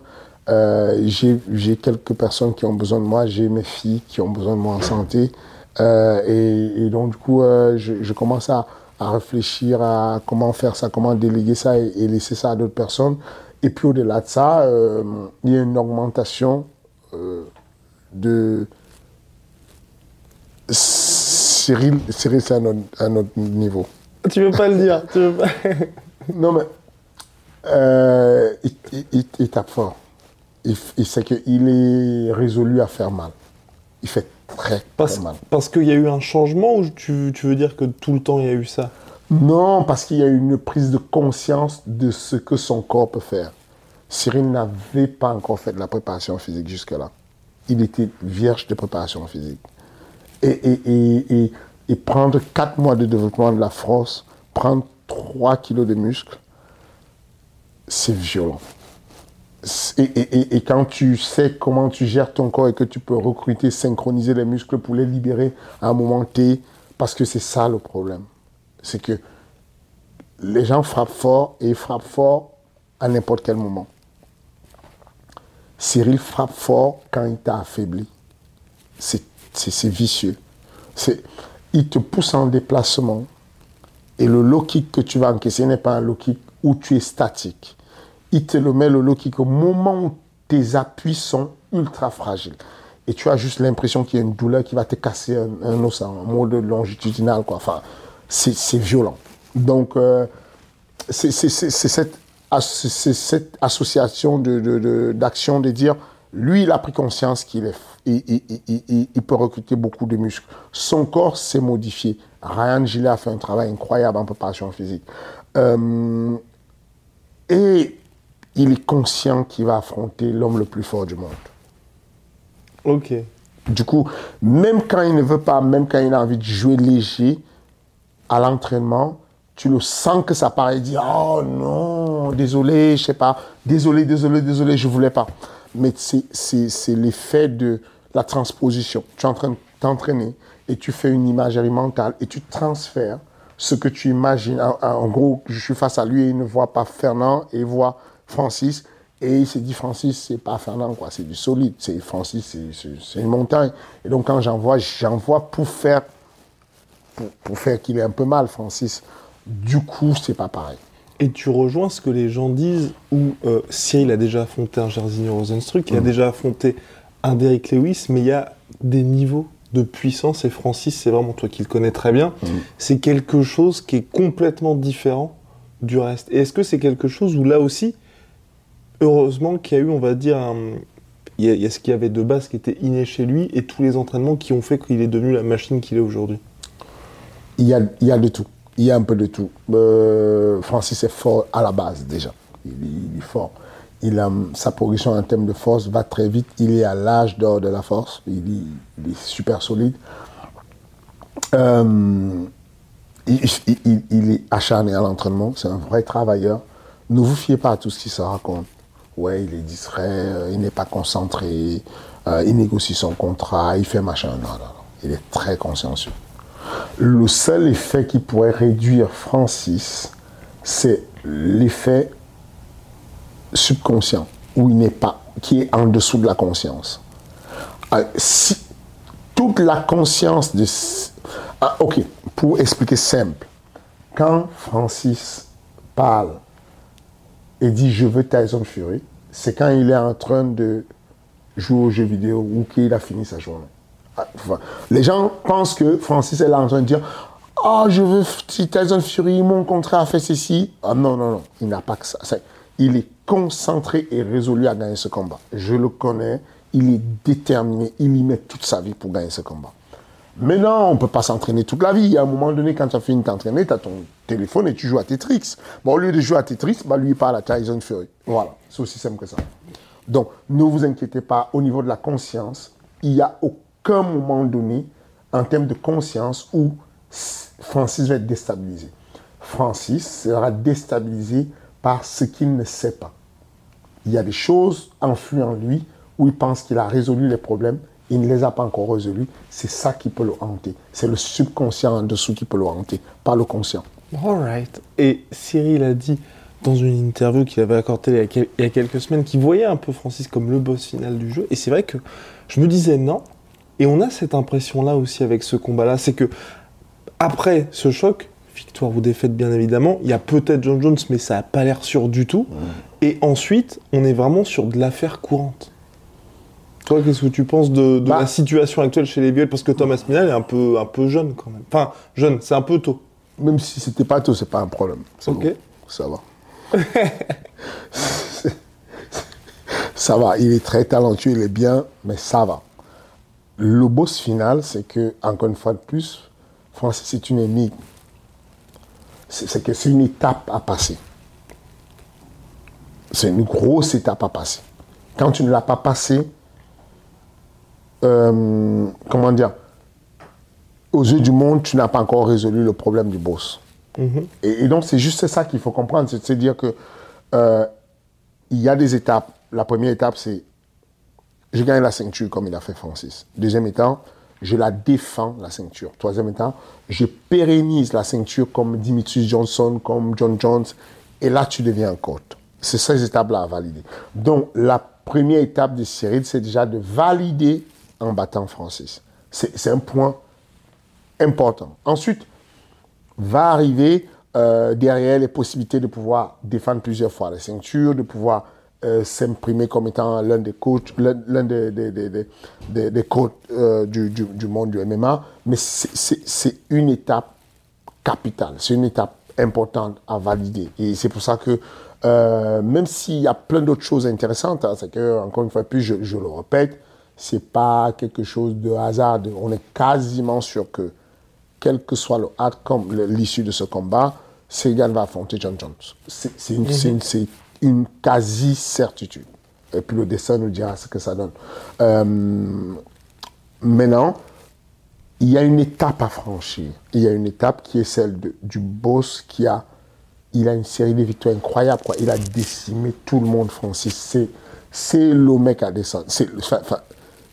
S2: j'ai quelques personnes qui ont besoin de moi, j'ai mes filles qui ont besoin de moi en santé. Euh, et, et donc, du coup, euh, je, je commence à, à réfléchir à comment faire ça, comment déléguer ça et, et laisser ça à d'autres personnes. Et puis, au-delà de ça, euh, il y a une augmentation de. Cyril, Cyril c'est à notre, à notre niveau.
S1: Tu veux pas le dire tu veux pas...
S2: Non, mais il, il- il- il tape fort. Il, il sait qu'il est résolu à faire mal. Il fait très,
S1: Parce,
S2: très mal.
S1: parce qu'il y a eu un changement ou tu, tu veux dire que tout le temps il y a eu ça?
S2: Non, parce qu'il y a une prise de conscience de ce que son corps peut faire. Cyril n'avait pas encore fait de la préparation physique jusque-là. Il était vierge de préparation physique. Et, et, et, et, et prendre 4 mois de développement de la force, prendre 3 kilos de muscles, c'est violent. Et, quand tu sais comment tu gères ton corps et que tu peux recruter, synchroniser les muscles pour les libérer à un moment T, parce que c'est ça le problème. C'est que les gens frappent fort et ils frappent fort à n'importe quel moment. Cyril frappe fort quand il t'a affaibli. C'est vicieux. Il te pousse en déplacement et le low kick que tu vas encaisser n'est pas un low kick où tu es statique. Il te le met le low kick au moment où tes appuis sont ultra fragiles. Et tu as juste l'impression qu'il y a une douleur qui va te casser un, un os en mode longitudinal. Quoi. Enfin, c'est violent. Donc, euh, c'est cette, association d'actions de, de, de dire, lui, il a pris conscience qu'il est, il- il peut recruter beaucoup de muscles. Son corps s'est modifié. Ryan Gillet a fait un travail incroyable en préparation physique. Euh, et il est conscient qu'il va affronter l'homme le plus fort du monde.
S1: Ok.
S2: Du coup, même quand il ne veut pas, même quand il a envie de jouer léger à l'entraînement, tu le sens que ça paraît dire Oh non, désolé, je sais pas, désolé, désolé, désolé, je voulais pas. Mais c'est- l'effet de la transposition. Tu es en train de t'entraîner et tu fais une imagerie mentale et tu transfères ce que tu imagines. En, en gros, je suis face à lui et il ne voit pas Fernand et il voit Francis. Et il s'est dit, Francis, c'est pas Fernand, quoi, c'est du solide. C'est Francis, c'est- une montagne. Et donc, quand j'envoie, j'envoie pour faire, pour, pour faire qu'il ait un peu mal, Francis. Du coup, c'est pas pareil.
S1: Et tu rejoins ce que les gens disent où euh, Cyril a déjà affronté un Jairzinho Rosenstruck, il a déjà affronté un Derrick Lewis, mais il y a des niveaux de puissance et Francis, c'est vraiment toi qui le connais très bien, c'est quelque chose qui est complètement différent du reste. Et est-ce que c'est quelque chose où là aussi, heureusement qu'il y a eu, on va dire, il y, a, ce qu'il y avait de base qui était inné chez lui et tous les entraînements qui ont fait qu'il est devenu la machine qu'il est aujourd'hui.
S2: Il y a, il y a de tout. Il y a un peu de tout. Euh, Francis est fort à la base déjà. Il, est- fort. Il a, sa progression en termes de force va très vite. Il est à l'âge d'or de la force. Il, est- super solide. Euh, il est acharné à l'entraînement. C'est un vrai travailleur. Ne vous fiez pas à tout ce qui se raconte. Ouais, il est distrait, euh, il n'est pas concentré, euh, il négocie son contrat, il fait machin. Non, non, non. Il est très consciencieux. Le seul effet qui pourrait réduire Francis, c'est l'effet subconscient, où il n'est pas, qui est en dessous de la conscience. Ah, si toute la conscience de... Ah, ok, pour expliquer simple, quand Francis parle et dit je veux Tyson Fury, c'est quand il est en train de jouer aux jeux vidéo ou qu'il a fini sa journée. Ah, les gens pensent que Francis est là en train de dire Ah, je veux Tyson Fury, mon contrat a fait ceci. Ah non, non, non, il n'a pas que ça. Il est concentré et résolu à gagner ce combat. Je le connais, il est déterminé, il y met toute sa vie pour gagner ce combat. Mais non, on ne peut pas s'entraîner toute la vie. À un moment donné, quand tu as fini de t'entraîner, tu as ton téléphone et tu joues à Tetris. Bon, au lieu de jouer à Tetris, bah, lui, il parle à Tyson Fury. Voilà, c'est aussi simple que ça. Donc, ne vous inquiétez pas, au niveau de la conscience, il n'y a aucun moment donné, en termes de conscience, où Francis va être déstabilisé. Francis sera déstabilisé par ce qu'il ne sait pas. Il y a des choses enfouies en lui où il pense qu'il a résolu les problèmes, il ne les a pas encore résolus. C'est ça qui peut le hanter. C'est le subconscient en dessous qui peut le hanter, pas le conscient.
S1: Alright. Et Cyril a dit dans une interview qu'il avait accordée il y a quel- il y a quelques semaines qu'il voyait un peu Francis comme le boss final du jeu. Et c'est vrai que je me disais non. Et on a cette impression-là aussi avec ce combat-là. C'est que après ce choc, victoire ou défaite bien évidemment, il y a peut-être John Jones, mais ça n'a pas l'air sûr du tout. Et ensuite, on est vraiment sur de l'affaire courante. Toi, qu'est-ce que tu penses de, de
S2: Bah.
S1: la situation actuelle chez les Viols Parce que Thomas Minal est un peu, un peu jeune quand même. Enfin, jeune, c'est un peu tôt.
S2: Même si c'était pas tout, c'est pas un problème.
S1: Ok.
S2: bon. Ça va. ça va. Il est très talentueux, il est bien, mais ça va. Le boss final, c'est que, encore une fois de plus, Francis, c'est une énigme. C'est que c'est une étape à passer. C'est une grosse étape à passer. Quand tu ne l'as pas passé, euh, comment dire, aux yeux du monde, tu n'as pas encore résolu le problème du boss. Et, et donc, c'est juste ça qu'il faut comprendre, c'est de se dire que euh, il y a des étapes. La première étape, c'est je gagne la ceinture comme il a fait Francis. Deuxième étape, je la défends, la ceinture. Troisième étape, je pérennise la ceinture comme Dimitri Johnson, comme John Jones. Et là, tu deviens un coach. C'est ces étapes-là à valider. Donc, la première étape de Cyril, c'est déjà de valider en battant Francis. C'est un point important. Ensuite, va arriver euh, derrière les possibilités de pouvoir défendre plusieurs fois la ceinture, de pouvoir euh, s'imprimer comme étant l'un des coachs, l'un des, des, des, des- coachs euh, du, du, monde du MMA. Mais c'est- une étape capitale, c'est une étape importante à valider. Et c'est pour ça que même s'il y a plein d'autres choses intéressantes, hein, c'est que, encore une fois plus, je, je le répète, c'est pas quelque chose de hasard. On est quasiment sûr que quel que soit l'issue de ce combat, Segan va affronter John Jones. C'est une, quasi-certitude. Et puis le dessin nous dira ce que ça donne. Euh, maintenant, il y a une étape à franchir. Il y a une étape qui est celle de- du boss qui a, il a une série de victoires incroyables. Quoi. Il a décimé tout le monde, Francis. C'est, c'est le mec à descendre. Enfin,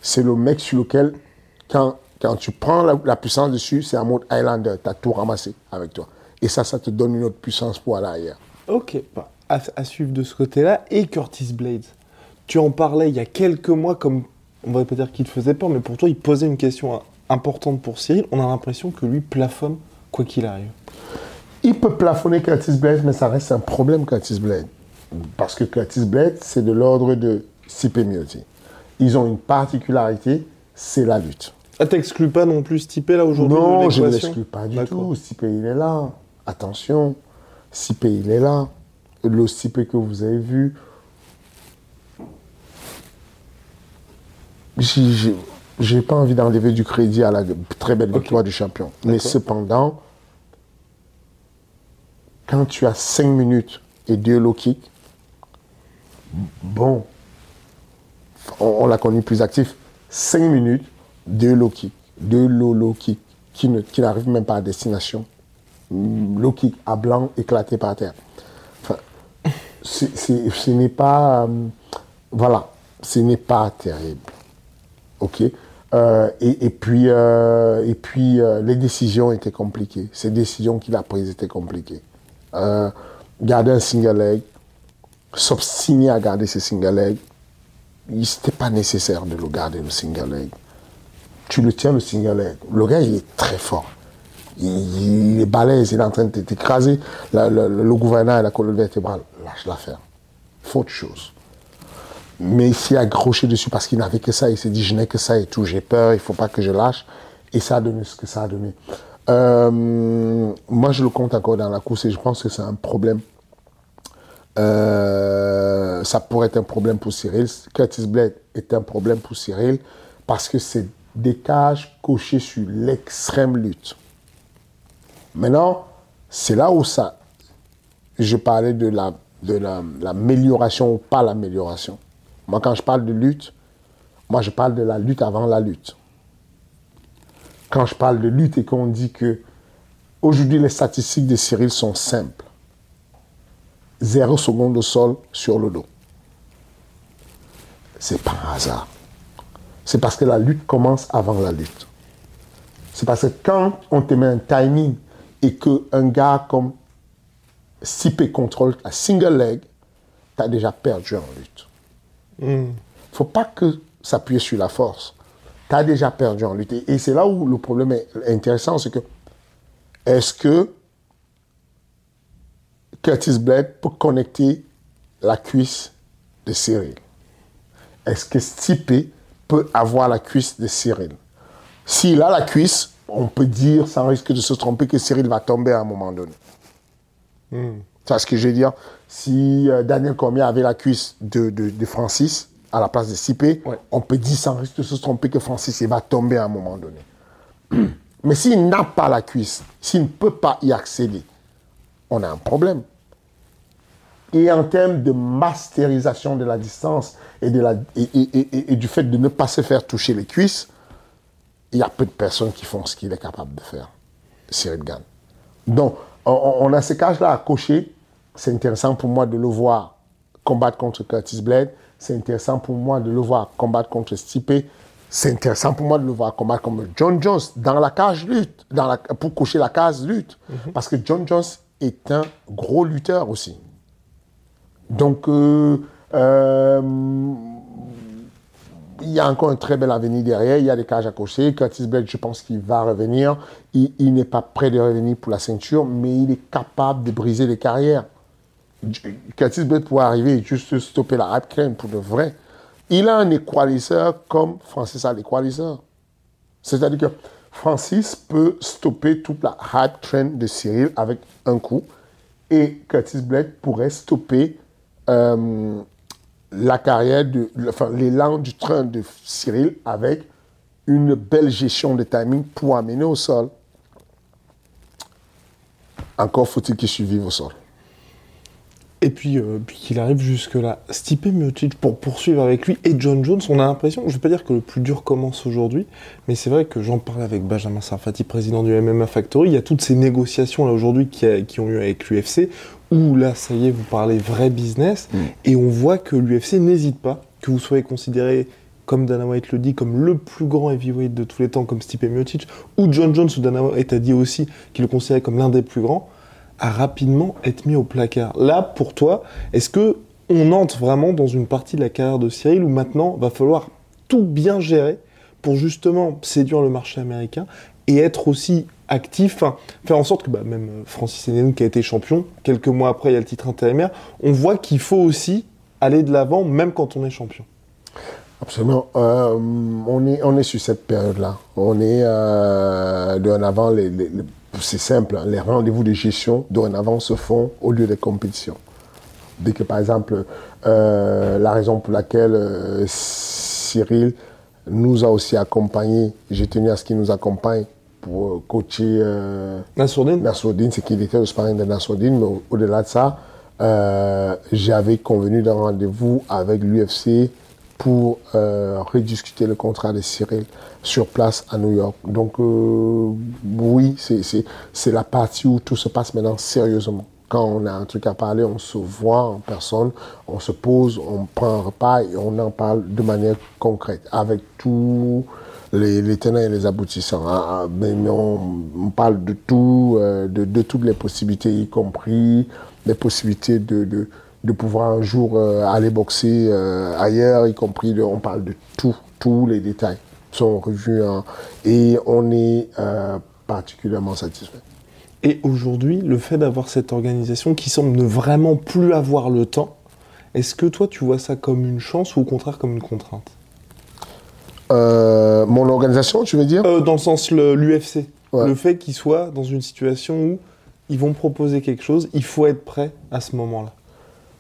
S2: c'est le mec sur lequel, quand Quand tu prends la, la puissance dessus, c'est un mode Highlander. Tu as tout ramassé avec toi. Et ça, ça te donne une autre puissance pour aller ailleurs.
S1: Ok, à, à suivre de ce côté-là. Et Curtis Blades, tu en parlais il y a quelques mois, comme on va pas dire qu'il te faisait peur, mais pour toi, il posait une question importante pour Cyril. On a l'impression que lui plafonne quoi qu'il arrive.
S2: Il peut plafonner Curtis Blade, mais ça reste un problème, Curtis Blade. Parce que Curtis Blade, c'est de l'ordre de Stipe Miocic. Ils ont une particularité, c'est la lutte.
S1: Ah, t'exclus pas non plus Stipe là aujourd'hui
S2: Non, je ne l'exclus pas du tout. Stipe, il est là. Attention, Stipe, il est là. Le Stipe que vous avez vu, j'ai- pas envie d'enlever du crédit à la très belle victoire du champion. Mais cependant, quand tu as 5 minutes et deux low kicks, bon, on, l'a connu plus actif. 5 minutes, deux low kicks, deux low kicks qui n'arrivent même pas à destination. Low kick à blanc éclaté par terre. Enfin, c'est- ce n'est pas. euh, voilà, ce n'est pas terrible. OK? Euh, et, et puis, euh, et puis les décisions étaient compliquées. Ces décisions qu'il a prises étaient compliquées. Garder un single leg, s'obstiner à garder ce single leg, il n'était pas nécessaire de le garder le single leg. Tu le tiens le single leg. Le gars, il est très fort. Il, est balèze, il est en train de t'écraser. Le, gouverneur et la colonne vertébrale, lâche l'affaire. Faut autre chose. Mais il s'est accroché dessus parce qu'il n'avait que ça. Il s'est dit, je n'ai que ça et tout. J'ai peur, il faut pas que je lâche. Et ça a donné ce que ça a donné. Euh, moi, je le compte encore dans la course et je pense que c'est un problème. Euh, ça pourrait être un problème pour Cyril. Curtis Blade est un problème pour Cyril parce que c'est des cages cochées sur l'extrême lutte. Maintenant, c'est là où ça. Je parlais de la de la- l'amélioration ou pas l'amélioration. Moi, quand je parle de lutte, moi, je parle de la lutte avant la lutte. Quand je parle de lutte et qu'on dit que aujourd'hui les statistiques de Cyril sont simples. Zéro seconde au sol sur le dos. C'est pas un hasard. C'est parce que la lutte commence avant la lutte. C'est parce que quand on te met un timing et qu'un gars comme Stipe contrôle ta single leg, tu as déjà perdu en lutte. Il faut pas que s'appuyer sur la force. Tu as déjà perdu en lutte. Et c'est là où le problème est intéressant, c'est que est-ce que Curtis Blade peut connecter la cuisse de Cyril Est-ce que Stipe peut avoir la cuisse de Cyril? S'il a la cuisse, on peut dire, sans risque de se tromper, que Cyril va tomber à un moment donné. C'est ce que je veux dire? Si euh, Daniel Cormier avait la cuisse de, de- de Francis à la place de Stipe,
S1: Ouais.
S2: on peut dire sans risque de se tromper que Francis il va tomber à un moment donné. Mais s'il n'a pas la cuisse, s'il ne peut pas y accéder, on a un problème. Et en termes de masterisation de la distance et, de la, et, et- et- et du fait de ne pas se faire toucher les cuisses, il y a peu de personnes qui font ce qu'il est capable de faire, Cyril Gann. Donc, on, on a ces cages-là à cocher. C'est intéressant pour moi de le voir combattre contre Curtis Blade. C'est intéressant pour moi de le voir combattre contre Stipe. C'est intéressant pour moi de le voir combattre comme John Jones dans la cage lutte, dans la, pour cocher la case lutte. Parce que John Jones est un gros lutteur aussi. Donc, euh, euh, il y a encore un très bel avenir derrière. Il y a des cages à cocher. Curtis Blade, je pense qu'il va revenir. Il, n'est pas prêt de revenir pour la ceinture, mais il est capable de briser les carrières. Curtis Blade pourrait arriver et juste stopper la train pour de vrai. Il a un équaliseur comme Francis a l'équaliseur. C'est-à-dire que Francis peut stopper toute la hype train de Cyril avec un coup et Curtis Blade pourrait stopper euh, la carrière, de, enfin, l'élan du train de Cyril avec une belle gestion de timing pour amener au sol. Encore faut-il qu'il survive au sol.
S1: Et puis, euh, puis qu'il arrive jusque-là. Stipe Miocic, pour poursuivre avec lui, et John Jones, on a l'impression, je ne vais pas dire que le plus dur commence aujourd'hui, mais c'est vrai que j'en parlais avec Benjamin Sarfati, président du MMA Factory, il y a toutes ces négociations là aujourd'hui qui, qui ont eu avec l'UFC, où là, ça y est, vous parlez vrai business, et on voit que l'UFC n'hésite pas, que vous soyez considéré comme Dana White le dit, comme le plus grand heavyweight de tous les temps, comme Stipe Miocic, ou John Jones, ou Dana White a dit aussi qu'il le considérait comme l'un des plus grands, a rapidement été mis au placard. Là, pour toi, est-ce que on entre vraiment dans une partie de la carrière de Cyril où maintenant va falloir tout bien gérer pour justement séduire le marché américain et être aussi actif, faire en sorte que bah, même euh, Francis Ngannou qui a été champion, quelques mois après il y a le titre intérimaire, on voit qu'il faut aussi aller de l'avant même quand on est champion.
S2: Absolument. Euh, on, est, on est sur cette période-là. On est euh, dorénavant, les, c'est simple, hein, les rendez-vous de gestion dorénavant se font au lieu des compétitions. Dès que, par exemple, euh, la raison pour laquelle Cyril nous a aussi accompagnés, j'ai tenu à ce qu'il nous accompagne pour euh, coacher euh,
S1: Nassourdine
S2: c'est qu'il était au sparring de Nassourdine, mais au- au-delà de ça, euh, j'avais convenu d'un rendez-vous avec l'UFC pour euh, rediscuter le contrat de Cyril sur place à New York. Donc euh, oui, c'est- c'est c'est la partie où tout se passe maintenant sérieusement. Quand on a un truc à parler, on se voit en personne, on se pose, on prend un repas et on en parle de manière concrète, avec tous les, tenants et les aboutissants. hein. Ah, Mais, on, parle de tout, euh, de, toutes les possibilités, y compris les possibilités de, pouvoir un jour euh, aller boxer euh, ailleurs, y compris, on parle de tout, tous les détails sont revus hein. et on est particulièrement satisfait.
S1: Et aujourd'hui, le fait d'avoir cette organisation qui semble ne vraiment plus avoir le temps, est-ce que toi tu vois ça comme une chance ou au contraire comme une contrainte?
S2: Euh, mon organisation, tu veux dire?
S1: Euh, Dans le sens le- l'UFC.
S2: Ouais.
S1: Le fait qu'ils soient dans une situation où ils vont proposer quelque chose, il faut être prêt à ce moment-là.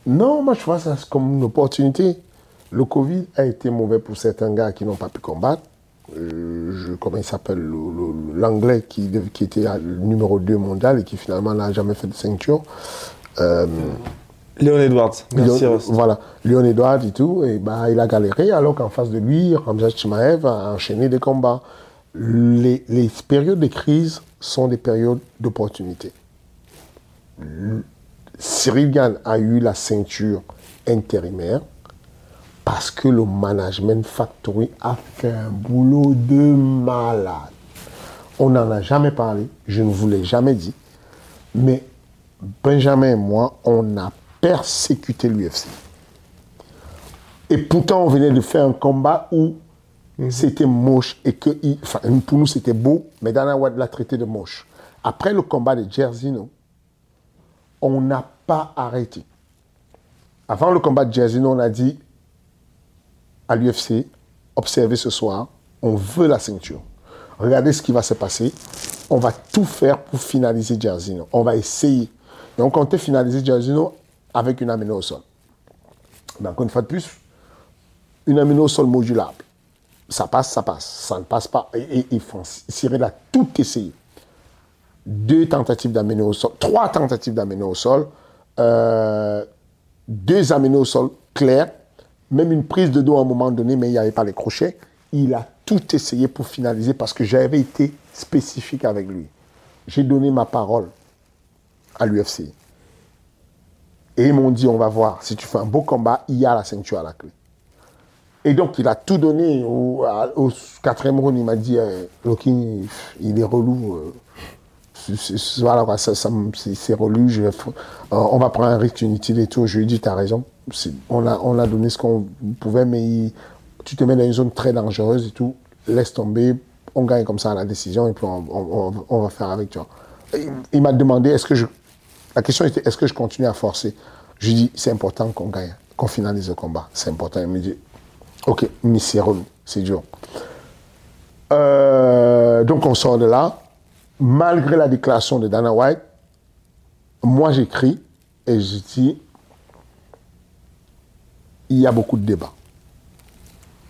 S2: Non, moi je vois ça comme une opportunité. Le Covid a été mauvais pour certains gars qui n'ont pas pu combattre. Euh, je, comment il s'appelle le- le- L'anglais qui, qui était numéro 2 mondial et qui finalement n'a jamais fait de ceinture. Euh,
S1: Léon Edwards, merci
S2: Léon-. Voilà, Léon Edouard et tout, et bah, il a galéré alors qu'en face de lui, Ramzat Chimaev a enchaîné des combats. Les, les périodes de crise sont des périodes d'opportunité. Cyril Gann a eu la ceinture intérimaire parce que le management factory a fait un boulot de malade. On n'en a jamais parlé, je ne vous l'ai jamais dit, mais Benjamin et moi, on a persécuté l'UFC. Et pourtant, on venait de faire un combat où c'était moche et que, pour nous, c'était beau, mais Dana White l'a traité de moche. Après le combat de Jerzino, on n'a pas arrêté. Avant le combat de Jerzino, on a dit à l'UFC, observez ce soir, on veut la ceinture. Regardez ce qui va se passer. On va tout faire pour finaliser Jerzino. On va essayer. Et on comptait finaliser Jerzino avec une amino au sol. Mais encore une fois de plus, une amino au sol modulable. Ça passe, ça passe. Ça ne passe pas. Et, et Francis- Cyril a tout essayé. Deux tentatives d'amino au sol, trois tentatives d'amino au sol, euh, deux aminos au sol clairs, même une prise de dos à un moment donné, mais il n'y avait pas les crochets. Il a tout essayé pour finaliser parce que j'avais été spécifique avec lui. J'ai donné ma parole à l'UFC. Et ils m'ont dit, on va voir, si tu fais un beau combat, il y a la ceinture à la clé. Et donc, il a tout donné. Au, quatrième round, il m'a dit, euh, Loki, il est relou. euh, c'est- voilà, ça, c'est relou. euh, on va prendre un risque inutile et tout. Je lui ai dit, tu as raison. On a, on a donné ce qu'on pouvait, mais tu te mets dans une zone très dangereuse et tout. Laisse tomber. On gagne comme ça la décision et puis on, va faire avec, tu vois. Il, m'a demandé, est-ce que je. La question était, est-ce que je continue à forcer? Je lui dit, c'est important qu'on gagne, qu'on finalise le combat. C'est important. Il me dit, ok, relou, c'est dur. Euh, donc on sort de là. Malgré la déclaration de Dana White, moi j'écris et je dis, il y a beaucoup de débats.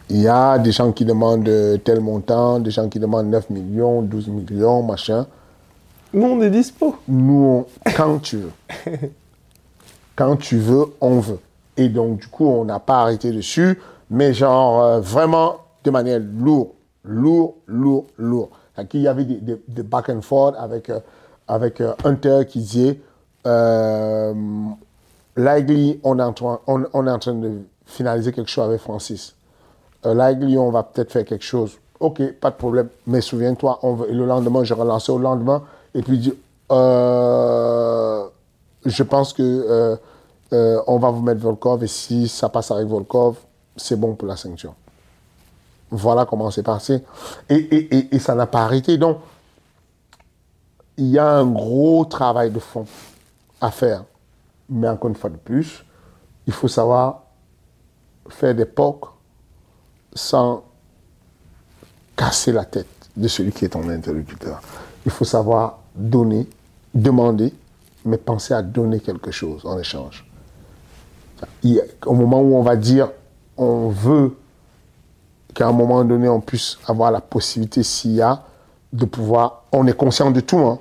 S2: Il y a des gens qui demandent euh, tel montant, des gens qui demandent 9 millions, 12 millions, machin.
S1: Nous, on est dispo.
S2: Nous, on- quand tu veux. Quand tu veux, on veut. Et donc, du coup, on n'a pas arrêté dessus, mais genre euh, vraiment de manière lourde, lourd, lourd, lourd. Il y avait des, des- des back and forth avec, euh, avec euh, Hunter qui disait Likely, on est, en train, on, est en train de finaliser quelque chose avec Francis. euh, là, on va peut-être faire quelque chose. Ok, pas de problème. Mais souviens-toi, le lendemain, je relancé au lendemain. Et puis, euh, je pense que euh, euh, on va vous mettre Volkov. Et si ça passe avec Volkov, c'est bon pour la ceinture. Voilà comment c'est passé. Et- et- et ça n'a pas arrêté. Donc, il y a un gros travail de fond à faire. Mais encore une fois de plus, il faut savoir faire des pocs sans casser la tête de celui qui est ton interlocuteur. Il faut savoir donner, demander, mais penser à donner quelque chose en échange. Au moment où on va dire on veut qu'à un moment donné on puisse avoir la possibilité, s'il y a, de pouvoir, on est conscient de tout, hein.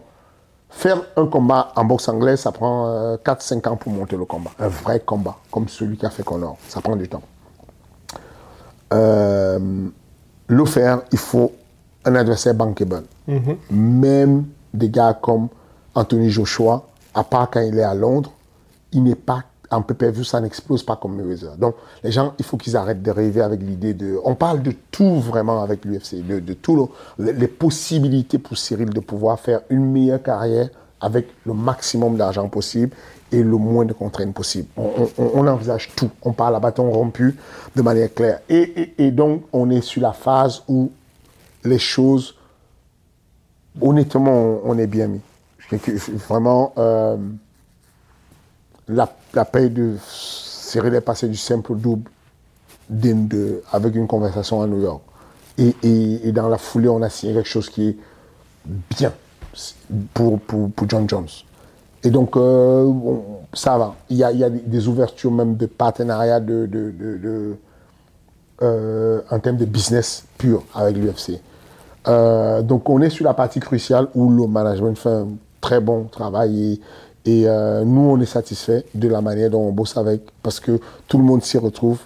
S2: Faire un combat en boxe anglaise, ça prend 4-5 ans pour monter le combat. Un vrai combat, comme celui qu'a fait Connor. Ça prend du temps. Euh, le faire, il faut un adversaire bankable. Même des gars comme Anthony Joshua, à part quand il est à Londres, il n'est pas en PPV, ça n'explose pas comme Mayweather. Donc, les gens, il faut qu'ils arrêtent de rêver avec l'idée de. On parle de tout vraiment avec l'UFC, de, de tout le- les, possibilités pour Cyril de pouvoir faire une meilleure carrière avec le maximum d'argent possible et le moins de contraintes possible. On, envisage tout. On parle à bâton rompu de manière claire. Et, donc, on est sur la phase où les choses, honnêtement, on, est bien mis. Vraiment, euh, la, la paye de Cyril est passée du simple au double avec une conversation à New York. Et, dans la foulée, on a signé quelque chose qui est bien pour, pour, pour John Jones. Et donc, euh, ça va. Il y a, il y a des- ouvertures même de partenariat de- de, euh, en termes de business pur avec l'UFC. Euh, donc on est sur la partie cruciale où le management fait un très bon travail et, euh, nous on est satisfait de la manière dont on bosse avec parce que tout le monde s'y retrouve.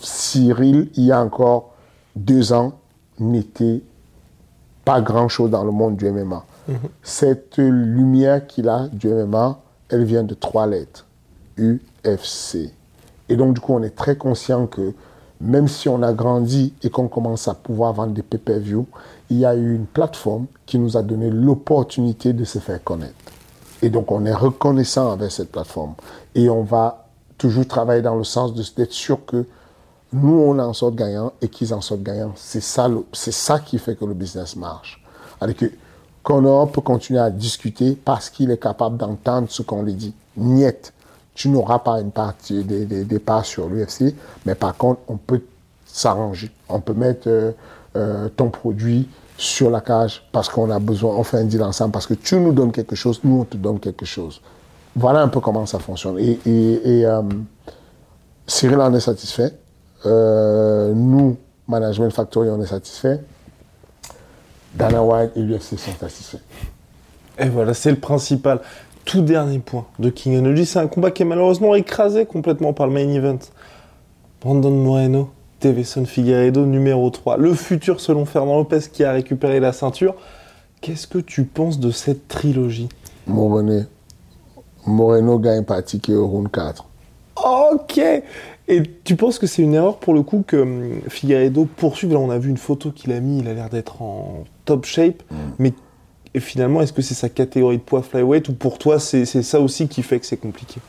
S2: Cyril, il y a encore deux ans, n'était pas grand-chose dans le monde du MMA. Cette lumière qu'il a du MMA, elle vient de trois lettres. UFC. Et donc, du coup, on est très conscient que même si on a grandi et qu'on commence à pouvoir vendre des pay-per-view, il y a eu une plateforme qui nous a donné l'opportunité de se faire connaître. Et donc, on est reconnaissant avec cette plateforme. Et on va toujours travailler dans le sens d'être sûr que nous, on en sorte gagnant et qu'ils en sortent gagnants. C'est ça, ça qui fait que le business marche. Alors que Connor peut continuer à discuter parce qu'il est capable d'entendre ce qu'on lui dit. Niet, tu n'auras pas une partie des, des, parts sur l'UFC, mais par contre, on peut s'arranger. On peut mettre euh, euh, ton produit sur la cage parce qu'on a besoin, on fait un deal ensemble parce que tu nous donnes quelque chose, nous on te donne quelque chose. Voilà un peu comment ça fonctionne. Et, euh, Cyril en est satisfait. Nous, Management Factory, on est satisfait. Dana White et l'UFC sont satisfaits.
S1: Et voilà, c'est le principal. Tout dernier point de King Energy, c'est un combat qui est malheureusement écrasé complètement par le main event. Brandon Moreno, Davison Figueiredo, numéro 3. Le futur selon Fernand Lopez qui a récupéré la ceinture. Qu'est-ce que tu penses de cette trilogie?
S2: Moreno, Moreno gagne par ticket au round 4.
S1: Ok Et tu penses que c'est une erreur pour le coup que hum, Figueiredo poursuive? Là, on a vu une photo qu'il a mis, il a l'air d'être en top shape. Mais et finalement, est-ce que c'est sa catégorie de poids flyweight ou pour toi, c'est ça aussi qui fait que c'est compliqué?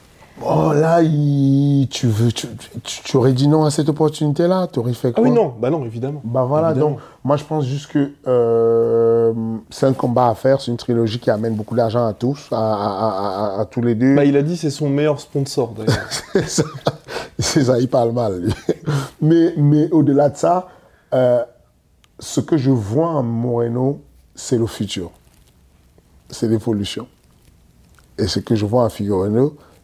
S2: Oh là, il- tu, veux, tu, tu- tu aurais dit non à cette opportunité-là? Tu aurais fait
S1: Ah
S2: quoi?
S1: oui, non, bah non, évidemment.
S2: Bah voilà,
S1: Évidemment.
S2: donc moi je pense juste que euh, c'est un combat à faire, c'est une trilogie qui amène beaucoup d'argent à tous, à, à- à- à- à tous les deux.
S1: Bah, il a dit c'est son meilleur sponsor d'ailleurs.
S2: C'est ça, il parle mal. lui. Mais, mais au-delà de ça, euh, ce que je vois en Moreno, c'est le futur. C'est l'évolution. Et ce que je vois en Figueroa,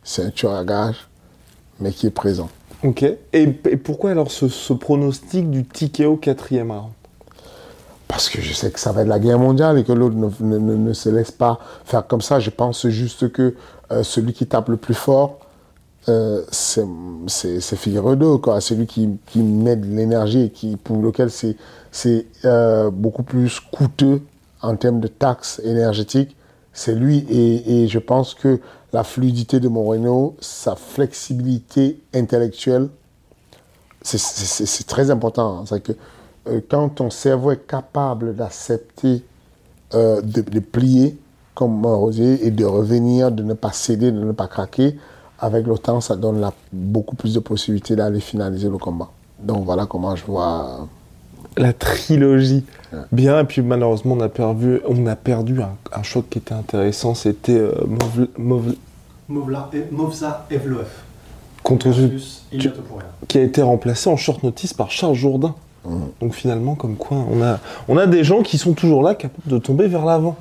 S2: c'est un tueur à gage, mais qui est présent.
S1: ok. Et, et pourquoi alors ce, ce pronostic du ticket au quatrième round?
S2: Parce que je sais que ça va être la guerre mondiale et que l'autre ne, ne- ne- ne se laisse pas faire comme ça. Je pense juste que euh, celui qui tape le plus fort, euh, c'est Figueredo, quoi. Celui qui, qui met de l'énergie et qui, pour lequel c'est c'est, euh, beaucoup plus coûteux en termes de taxes énergétiques, c'est lui. Et, je pense que la fluidité de Moreno, sa flexibilité intellectuelle, c'est très important. C'est que euh, quand ton cerveau est capable d'accepter, euh, de, plier comme un rosier et de revenir, de ne pas céder, de ne pas craquer, avec le temps, ça donne beaucoup plus de possibilités d'aller finaliser le combat. Donc voilà comment je vois.
S1: La trilogie. Ouais. Bien, et puis malheureusement, on a perdu, on a perdu un, un choc qui était intéressant, c'était euh,
S4: Movza Evloev.
S1: Contre tu, qui a été remplacé en short notice par Charles Jourdain. Mmh. Donc finalement, comme quoi, on a, on a des gens qui sont toujours là, capables de tomber vers l'avant.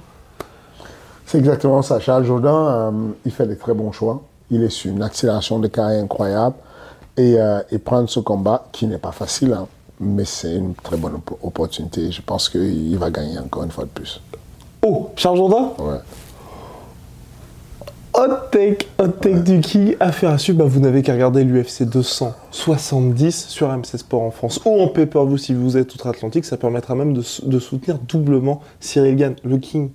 S2: C'est exactement ça. Charles Jourdain, euh, il fait des très bons choix. Il est sur une accélération de carrière incroyable. Et, euh, et prendre ce combat, qui n'est pas facile, hein, mais c'est une très bonne op opportunité. Je pense qu'il va gagner encore une fois de plus.
S1: Oh, Charles Jourdain
S2: Ouais.
S1: Hot take, hot take ouais. du King, affaire à suivre. Bah, vous n'avez qu'à regarder l'UFC 270 sur MC Sport en France ou en pay-per-view si vous êtes outre-Atlantique. Ça permettra même de, de, soutenir doublement Cyril Gann, le King.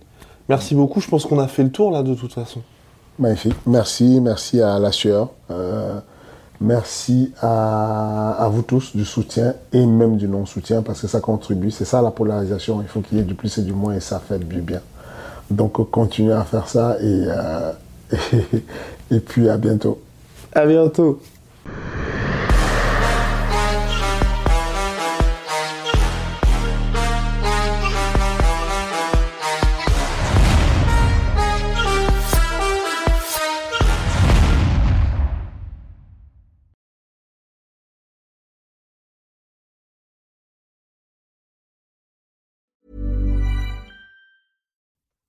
S1: Merci beaucoup. Je pense qu'on a fait le tour là de toute façon.
S2: Magnifique. Merci, merci à la sueur. Euh, merci à, vous tous du soutien et même du non-soutien parce que ça contribue. C'est ça la polarisation. Il faut qu'il y ait du plus et du moins et ça fait du bien. Donc continuez à faire ça et, euh, et, et puis à bientôt.
S1: À bientôt.